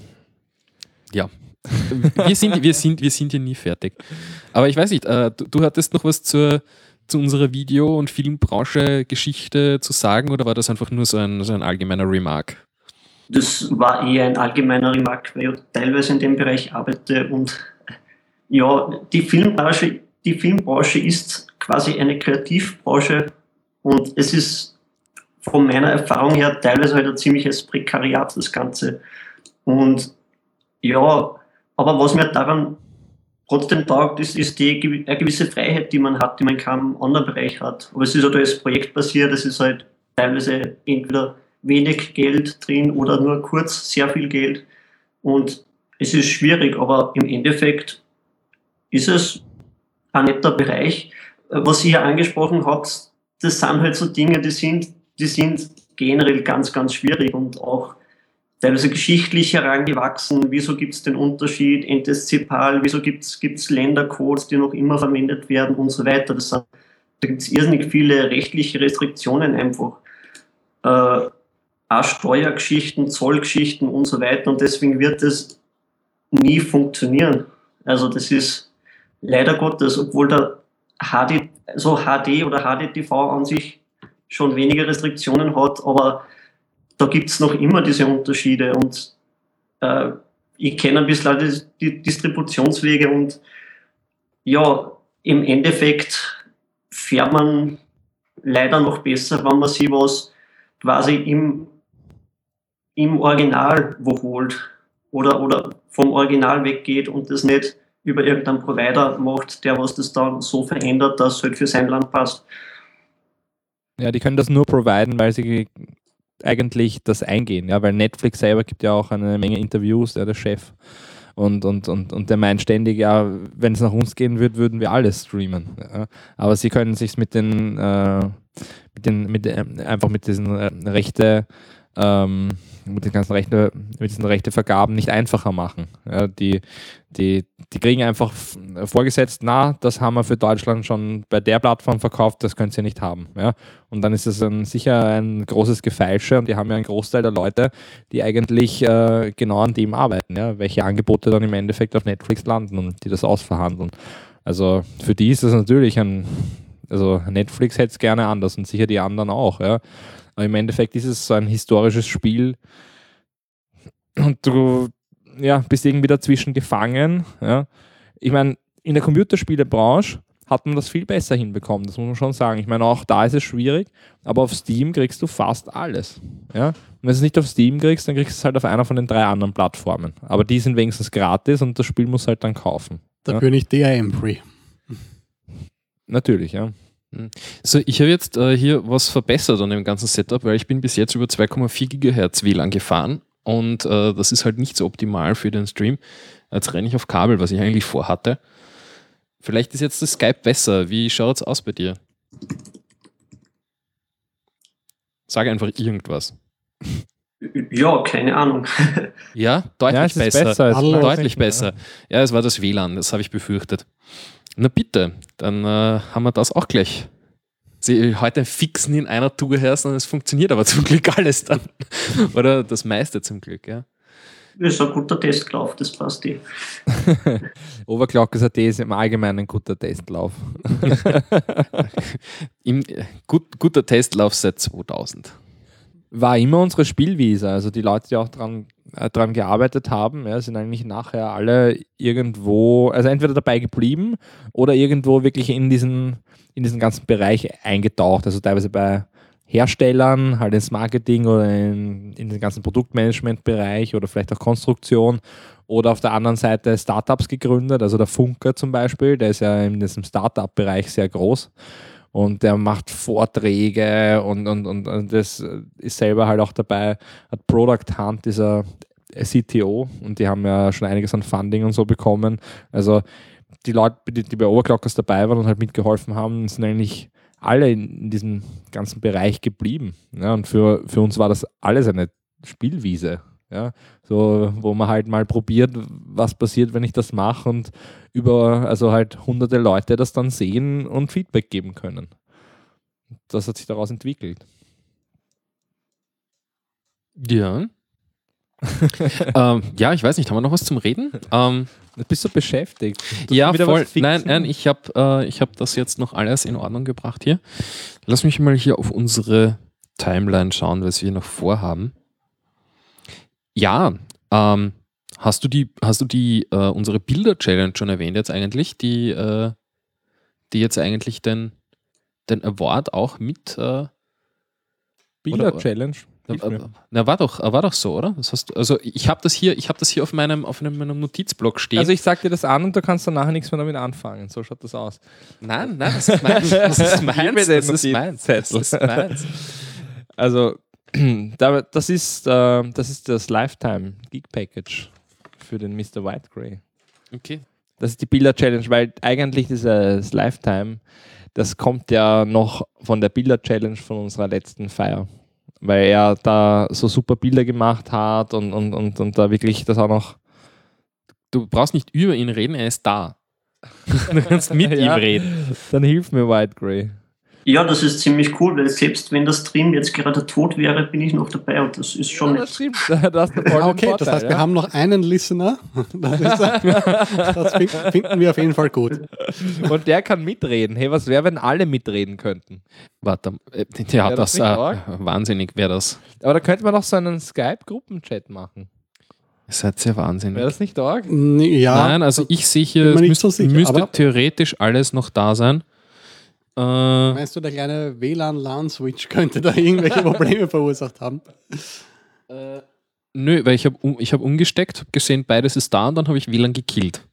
wir sind, wir sind, wir sind hier nie fertig. Aber ich weiß nicht, du, du hattest noch was zur, zu unserer Video- und Filmbranche Geschichte zu sagen oder war das einfach nur so ein, so ein allgemeiner Remark? Das war eher ein allgemeiner Remark, weil ich teilweise in dem Bereich arbeite und ja, die Filmbranche, die Filmbranche ist quasi eine Kreativbranche und es ist von meiner Erfahrung her teilweise halt ein ziemliches Prekariat, das Ganze. Und ja, aber was mir daran trotzdem taugt, ist, ist die eine gewisse Freiheit, die man hat, die man in keinem anderen Bereich hat. Aber es ist halt alles projektbasiert, es ist halt teilweise entweder wenig Geld drin oder nur kurz sehr viel Geld. Und es ist schwierig, aber im Endeffekt ist es ein netter Bereich. Was ihr angesprochen habt, das sind halt so Dinge, die sind, die sind generell ganz, ganz schwierig und auch teilweise geschichtlich herangewachsen. Wieso gibt es den Unterschied NTSC-PAL? Wieso gibt es Ländercodes, die noch immer verwendet werden und so weiter? Das sind, da gibt es irrsinnig viele rechtliche Restriktionen einfach. Äh, auch Steuergeschichten, Zollgeschichten und so weiter. Und deswegen wird es nie funktionieren. Also das ist leider Gottes, obwohl der HD, so HD oder HDTV an sich schon weniger Restriktionen hat, aber da gibt es noch immer diese Unterschiede und äh, ich kenne ein bisschen die, die Distributionswege und ja, im Endeffekt fährt man leider noch besser, wenn man sich was quasi im, im Original wo holt oder, oder vom Original weggeht und das nicht über irgendeinen Provider macht, der was das dann so verändert, dass es halt für sein Land passt. Ja, die können das nur providen, weil sie eigentlich das eingehen, ja, weil Netflix selber gibt ja auch eine Menge Interviews, ja, der Chef. Und, und, und, und der meint ständig, ja, wenn es nach uns gehen würde, würden wir alles streamen. Ja. Aber sie können sich mit den, äh, mit den, mit, äh, einfach mit diesen äh, Rechte, ähm, mit den ganzen Rechte, mit diesen Rechtevergaben nicht einfacher machen. Ja, die, die, die kriegen einfach vorgesetzt, na, das haben wir für Deutschland schon bei der Plattform verkauft, das könnt ihr nicht haben. Ja. Und dann ist es sicher ein großes Gefeilsche und die haben ja einen Großteil der Leute, die eigentlich äh, genau an dem arbeiten, ja, welche Angebote dann im Endeffekt auf Netflix landen und die das ausverhandeln. Also für die ist das natürlich ein, also Netflix hätte es gerne anders und sicher die anderen auch, ja. Aber im Endeffekt ist es so ein historisches Spiel und du ja, bist irgendwie dazwischen gefangen. Ja. Ich meine, in der Computerspielebranche hat man das viel besser hinbekommen, das muss man schon sagen. Ich meine, auch da ist es schwierig, aber auf Steam kriegst du fast alles. Ja? Und wenn du es nicht auf Steam kriegst, dann kriegst du es halt auf einer von den drei anderen Plattformen. Aber die sind wenigstens gratis und das Spiel muss halt dann kaufen. Dafür nicht DRM-free. Natürlich, ja. So, ich habe jetzt äh, hier was verbessert an dem ganzen Setup, weil ich bin bis jetzt über 2,4 GHz WLAN gefahren und äh, das ist halt nicht so optimal für den Stream. Jetzt renne ich auf Kabel, was ich eigentlich vorhatte. Vielleicht ist jetzt das Skype besser. Wie schaut es aus bei dir? Sag einfach irgendwas. Ja, keine Ahnung. Ja, deutlich ja, besser. besser Hallo. Deutlich denkt, besser. Ja, es war das WLAN, das habe ich befürchtet. Na bitte, dann äh, haben wir das auch gleich. Sie heute fixen in einer Tour herst und es funktioniert aber zum Glück alles dann. Oder das meiste zum Glück, ja. Ist ein guter Testlauf, das passt eh. Ja. Overclockers AT ist im Allgemeinen ein guter Testlauf. Im, äh, gut, guter Testlauf seit 2000. war immer unsere Spielwiese. Also die Leute, die auch dran, äh, dran gearbeitet haben, ja, sind eigentlich nachher alle irgendwo, also entweder dabei geblieben oder irgendwo wirklich in diesen, in diesen ganzen Bereich eingetaucht. Also teilweise bei Herstellern, halt ins Marketing oder in, in den ganzen Produktmanagement-Bereich oder vielleicht auch Konstruktion oder auf der anderen Seite Startups gegründet, also der Funker zum Beispiel, der ist ja in diesem Startup-Bereich sehr groß und der macht Vorträge und, und, und, und das ist selber halt auch dabei, hat Product Hunt, dieser CTO und die haben ja schon einiges an Funding und so bekommen. Also die Leute, die, die bei Overclockers dabei waren und halt mitgeholfen haben, sind eigentlich alle in, in diesem ganzen Bereich geblieben. Ja, und für, für uns war das alles eine Spielwiese. Ja, so, wo man halt mal probiert, was passiert, wenn ich das mache und über, also halt hunderte Leute das dann sehen und Feedback geben können. Das hat sich daraus entwickelt. Ja. ähm, ja, ich weiß nicht, haben wir noch was zum Reden? Ähm, bist du beschäftigt? Du ja, voll. Nein, nein, ich habe äh, hab das jetzt noch alles in Ordnung gebracht hier. Lass mich mal hier auf unsere Timeline schauen, was wir noch vorhaben. Ja, ähm, hast du die, hast du die, äh, unsere Bilder-Challenge schon erwähnt jetzt eigentlich, die, äh, die jetzt eigentlich den, den Award auch mit äh, Bilder-Challenge? Na, war doch, war doch so, oder? Das hast also ich habe das hier, ich habe das hier auf meinem, auf meinem Notizblock stehen. Also ich sag dir das an und du kannst dann nachher nichts mehr damit anfangen. So schaut das aus. Nein, nein, das ist meins. Das ist meins. Das ist meins. Das ist meins. Also das ist, äh, das ist das Lifetime Geek Package für den Mr. White Grey. Okay. Das ist die Bilder Challenge, weil eigentlich dieses Lifetime, das kommt ja noch von der Bilder Challenge von unserer letzten Feier weil er da so super Bilder gemacht hat und, und, und, und da wirklich das auch noch. Du brauchst nicht über ihn reden, er ist da. du kannst mit ja, ihm reden. Dann hilf mir White Grey. Ja, das ist ziemlich cool, weil selbst wenn der Stream jetzt gerade tot wäre, bin ich noch dabei und das ist schon. Ja, das stimmt. Das okay, Vorteil, das heißt, ja. wir haben noch einen Listener. Das, ist, das, finden wir auf jeden Fall gut. Und der kann mitreden. Hey, was wäre, wenn alle mitreden könnten? Warte, äh, ja, wär das, das äh, wahnsinnig wäre das. Aber da könnte man noch so einen Skype-Gruppenchat machen. Ihr seid sehr wahnsinnig. Wäre das nicht arg? Ja. Nein, also ich sehe hier, es müsste, so müsste theoretisch alles noch da sein. Äh, Meinst du, der kleine WLAN-LAN-Switch könnte da irgendwelche Probleme verursacht haben? Äh, nö, weil ich habe um, hab umgesteckt, habe gesehen, beides ist da und dann habe ich WLAN gekillt.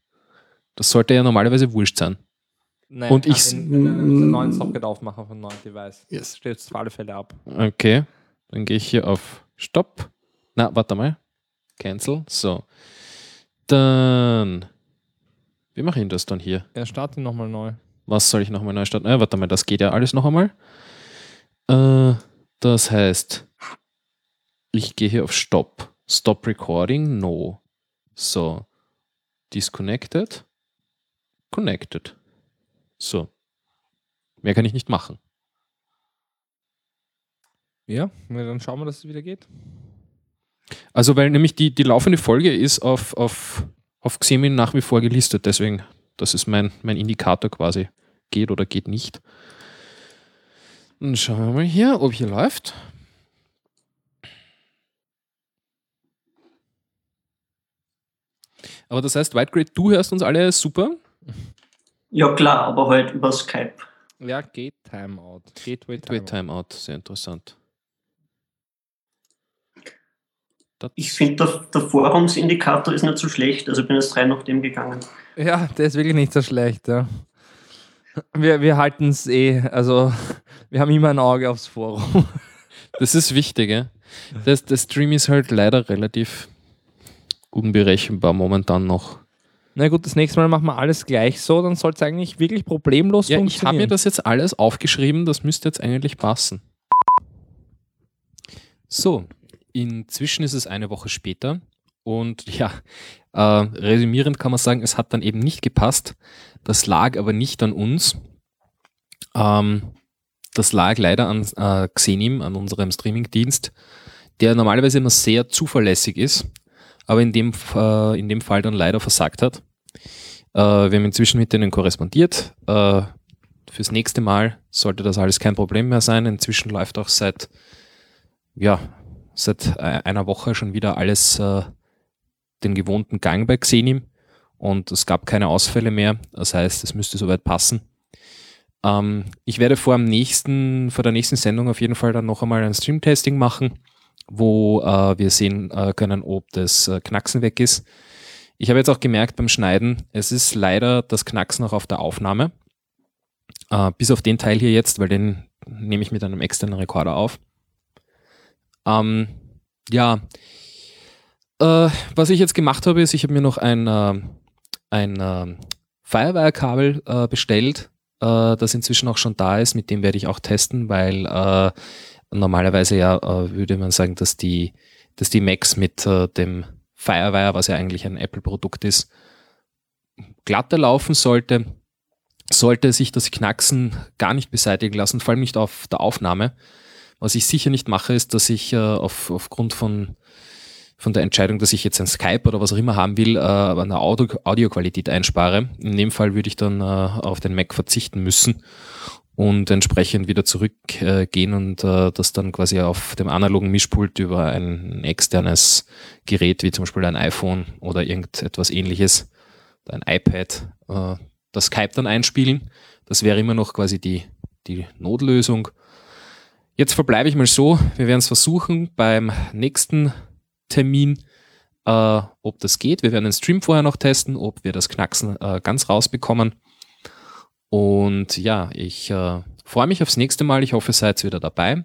Das sollte ja normalerweise wurscht sein. Nein, und ich wenn, wenn einen neuen Socket aufmachen von einem neuen Device. Yes. Stellt es auf alle Fälle ab. Okay, dann gehe ich hier auf Stopp. Na, warte mal. Cancel. So. Dann. Wie mache ich das dann hier? Er startet nochmal neu. Was soll ich nochmal neu starten? Äh, warte mal, das geht ja alles noch einmal. Äh, das heißt, ich gehe hier auf Stop. Stop Recording, No. So. Disconnected. Connected. So. Mehr kann ich nicht machen. Ja, dann schauen wir, dass es wieder geht. Also, weil nämlich die, die laufende Folge ist auf, auf, auf Xemin nach wie vor gelistet, deswegen, das ist mein, mein Indikator quasi geht oder geht nicht. Dann schauen wir mal hier, ob hier läuft. Aber das heißt, Whitegrade, du hörst uns alle super? Ja, klar, aber halt über Skype. Ja, geht Timeout. Gateway Timeout. Timeout, sehr interessant. Das ich finde, der, der, Forumsindikator ist nicht so schlecht, also bin jetzt rein nach dem gegangen. Ja, der ist wirklich nicht so schlecht, ja. Wir, wir halten es eh, also wir haben immer ein Auge aufs Forum. Das ist wichtig, ja. Das, der Stream ist halt leider relativ unberechenbar momentan noch. Na gut, das nächste Mal machen wir alles gleich so, dann soll es eigentlich wirklich problemlos ja, funktionieren. Ich habe mir das jetzt alles aufgeschrieben, das müsste jetzt eigentlich passen. So, inzwischen ist es eine Woche später und ja, äh, resümierend kann man sagen, es hat dann eben nicht gepasst. Das lag aber nicht an uns. Ähm, das lag leider an äh, Xenim, an unserem Streamingdienst, der normalerweise immer sehr zuverlässig ist, aber in dem, äh, in dem Fall dann leider versagt hat. Äh, wir haben inzwischen mit denen korrespondiert. Äh, fürs nächste Mal sollte das alles kein Problem mehr sein. Inzwischen läuft auch seit ja, seit äh, einer Woche schon wieder alles äh, den gewohnten Gang bei Xenim und es gab keine Ausfälle mehr. Das heißt, es müsste soweit passen. Ähm, ich werde vor, nächsten, vor der nächsten Sendung auf jeden Fall dann noch einmal ein Stream-Testing machen, wo äh, wir sehen äh, können, ob das äh, Knacksen weg ist. Ich habe jetzt auch gemerkt beim Schneiden, es ist leider das Knacksen auch auf der Aufnahme. Äh, bis auf den Teil hier jetzt, weil den nehme ich mit einem externen Rekorder auf. Ähm, ja, äh, was ich jetzt gemacht habe, ist, ich habe mir noch ein, äh, ein äh, Firewire-Kabel äh, bestellt, äh, das inzwischen auch schon da ist. Mit dem werde ich auch testen, weil äh, normalerweise ja würde man sagen, dass die, dass die Macs mit dem Firewire, was ja eigentlich ein Apple-Produkt ist, glatter laufen sollte. Sollte sich das Knacksen gar nicht beseitigen lassen, vor allem nicht auf der Aufnahme. Was ich sicher nicht mache, ist, dass ich äh, auf, aufgrund von, von der Entscheidung, dass ich jetzt ein Skype oder was auch immer haben will, äh, eine Audio Audioqualität einspare. In dem Fall würde ich dann äh, auf den Mac verzichten müssen und entsprechend wieder zurückgehen äh, und äh, das dann quasi auf dem analogen Mischpult über ein externes Gerät, wie zum Beispiel ein iPhone oder irgendetwas ähnliches, ein iPad, äh, das Skype dann einspielen. Das wäre immer noch quasi die, die Notlösung. Jetzt verbleibe ich mal so, wir werden es versuchen beim nächsten Termin, äh, ob das geht. Wir werden den Stream vorher noch testen, ob wir das Knacksen äh, ganz rausbekommen. Und ja, ich äh, freue mich aufs nächste Mal. Ich hoffe, ihr seid wieder dabei.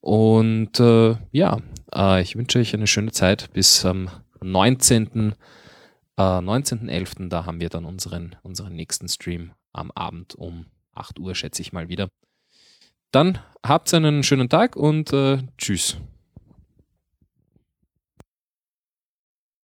Und äh, ja, äh, ich wünsche euch eine schöne Zeit bis am 19. 19.11. Äh, da haben wir dann unseren, unseren nächsten Stream am Abend um 8 Uhr, schätze ich mal wieder. Dann habt einen schönen Tag und äh, tschüss.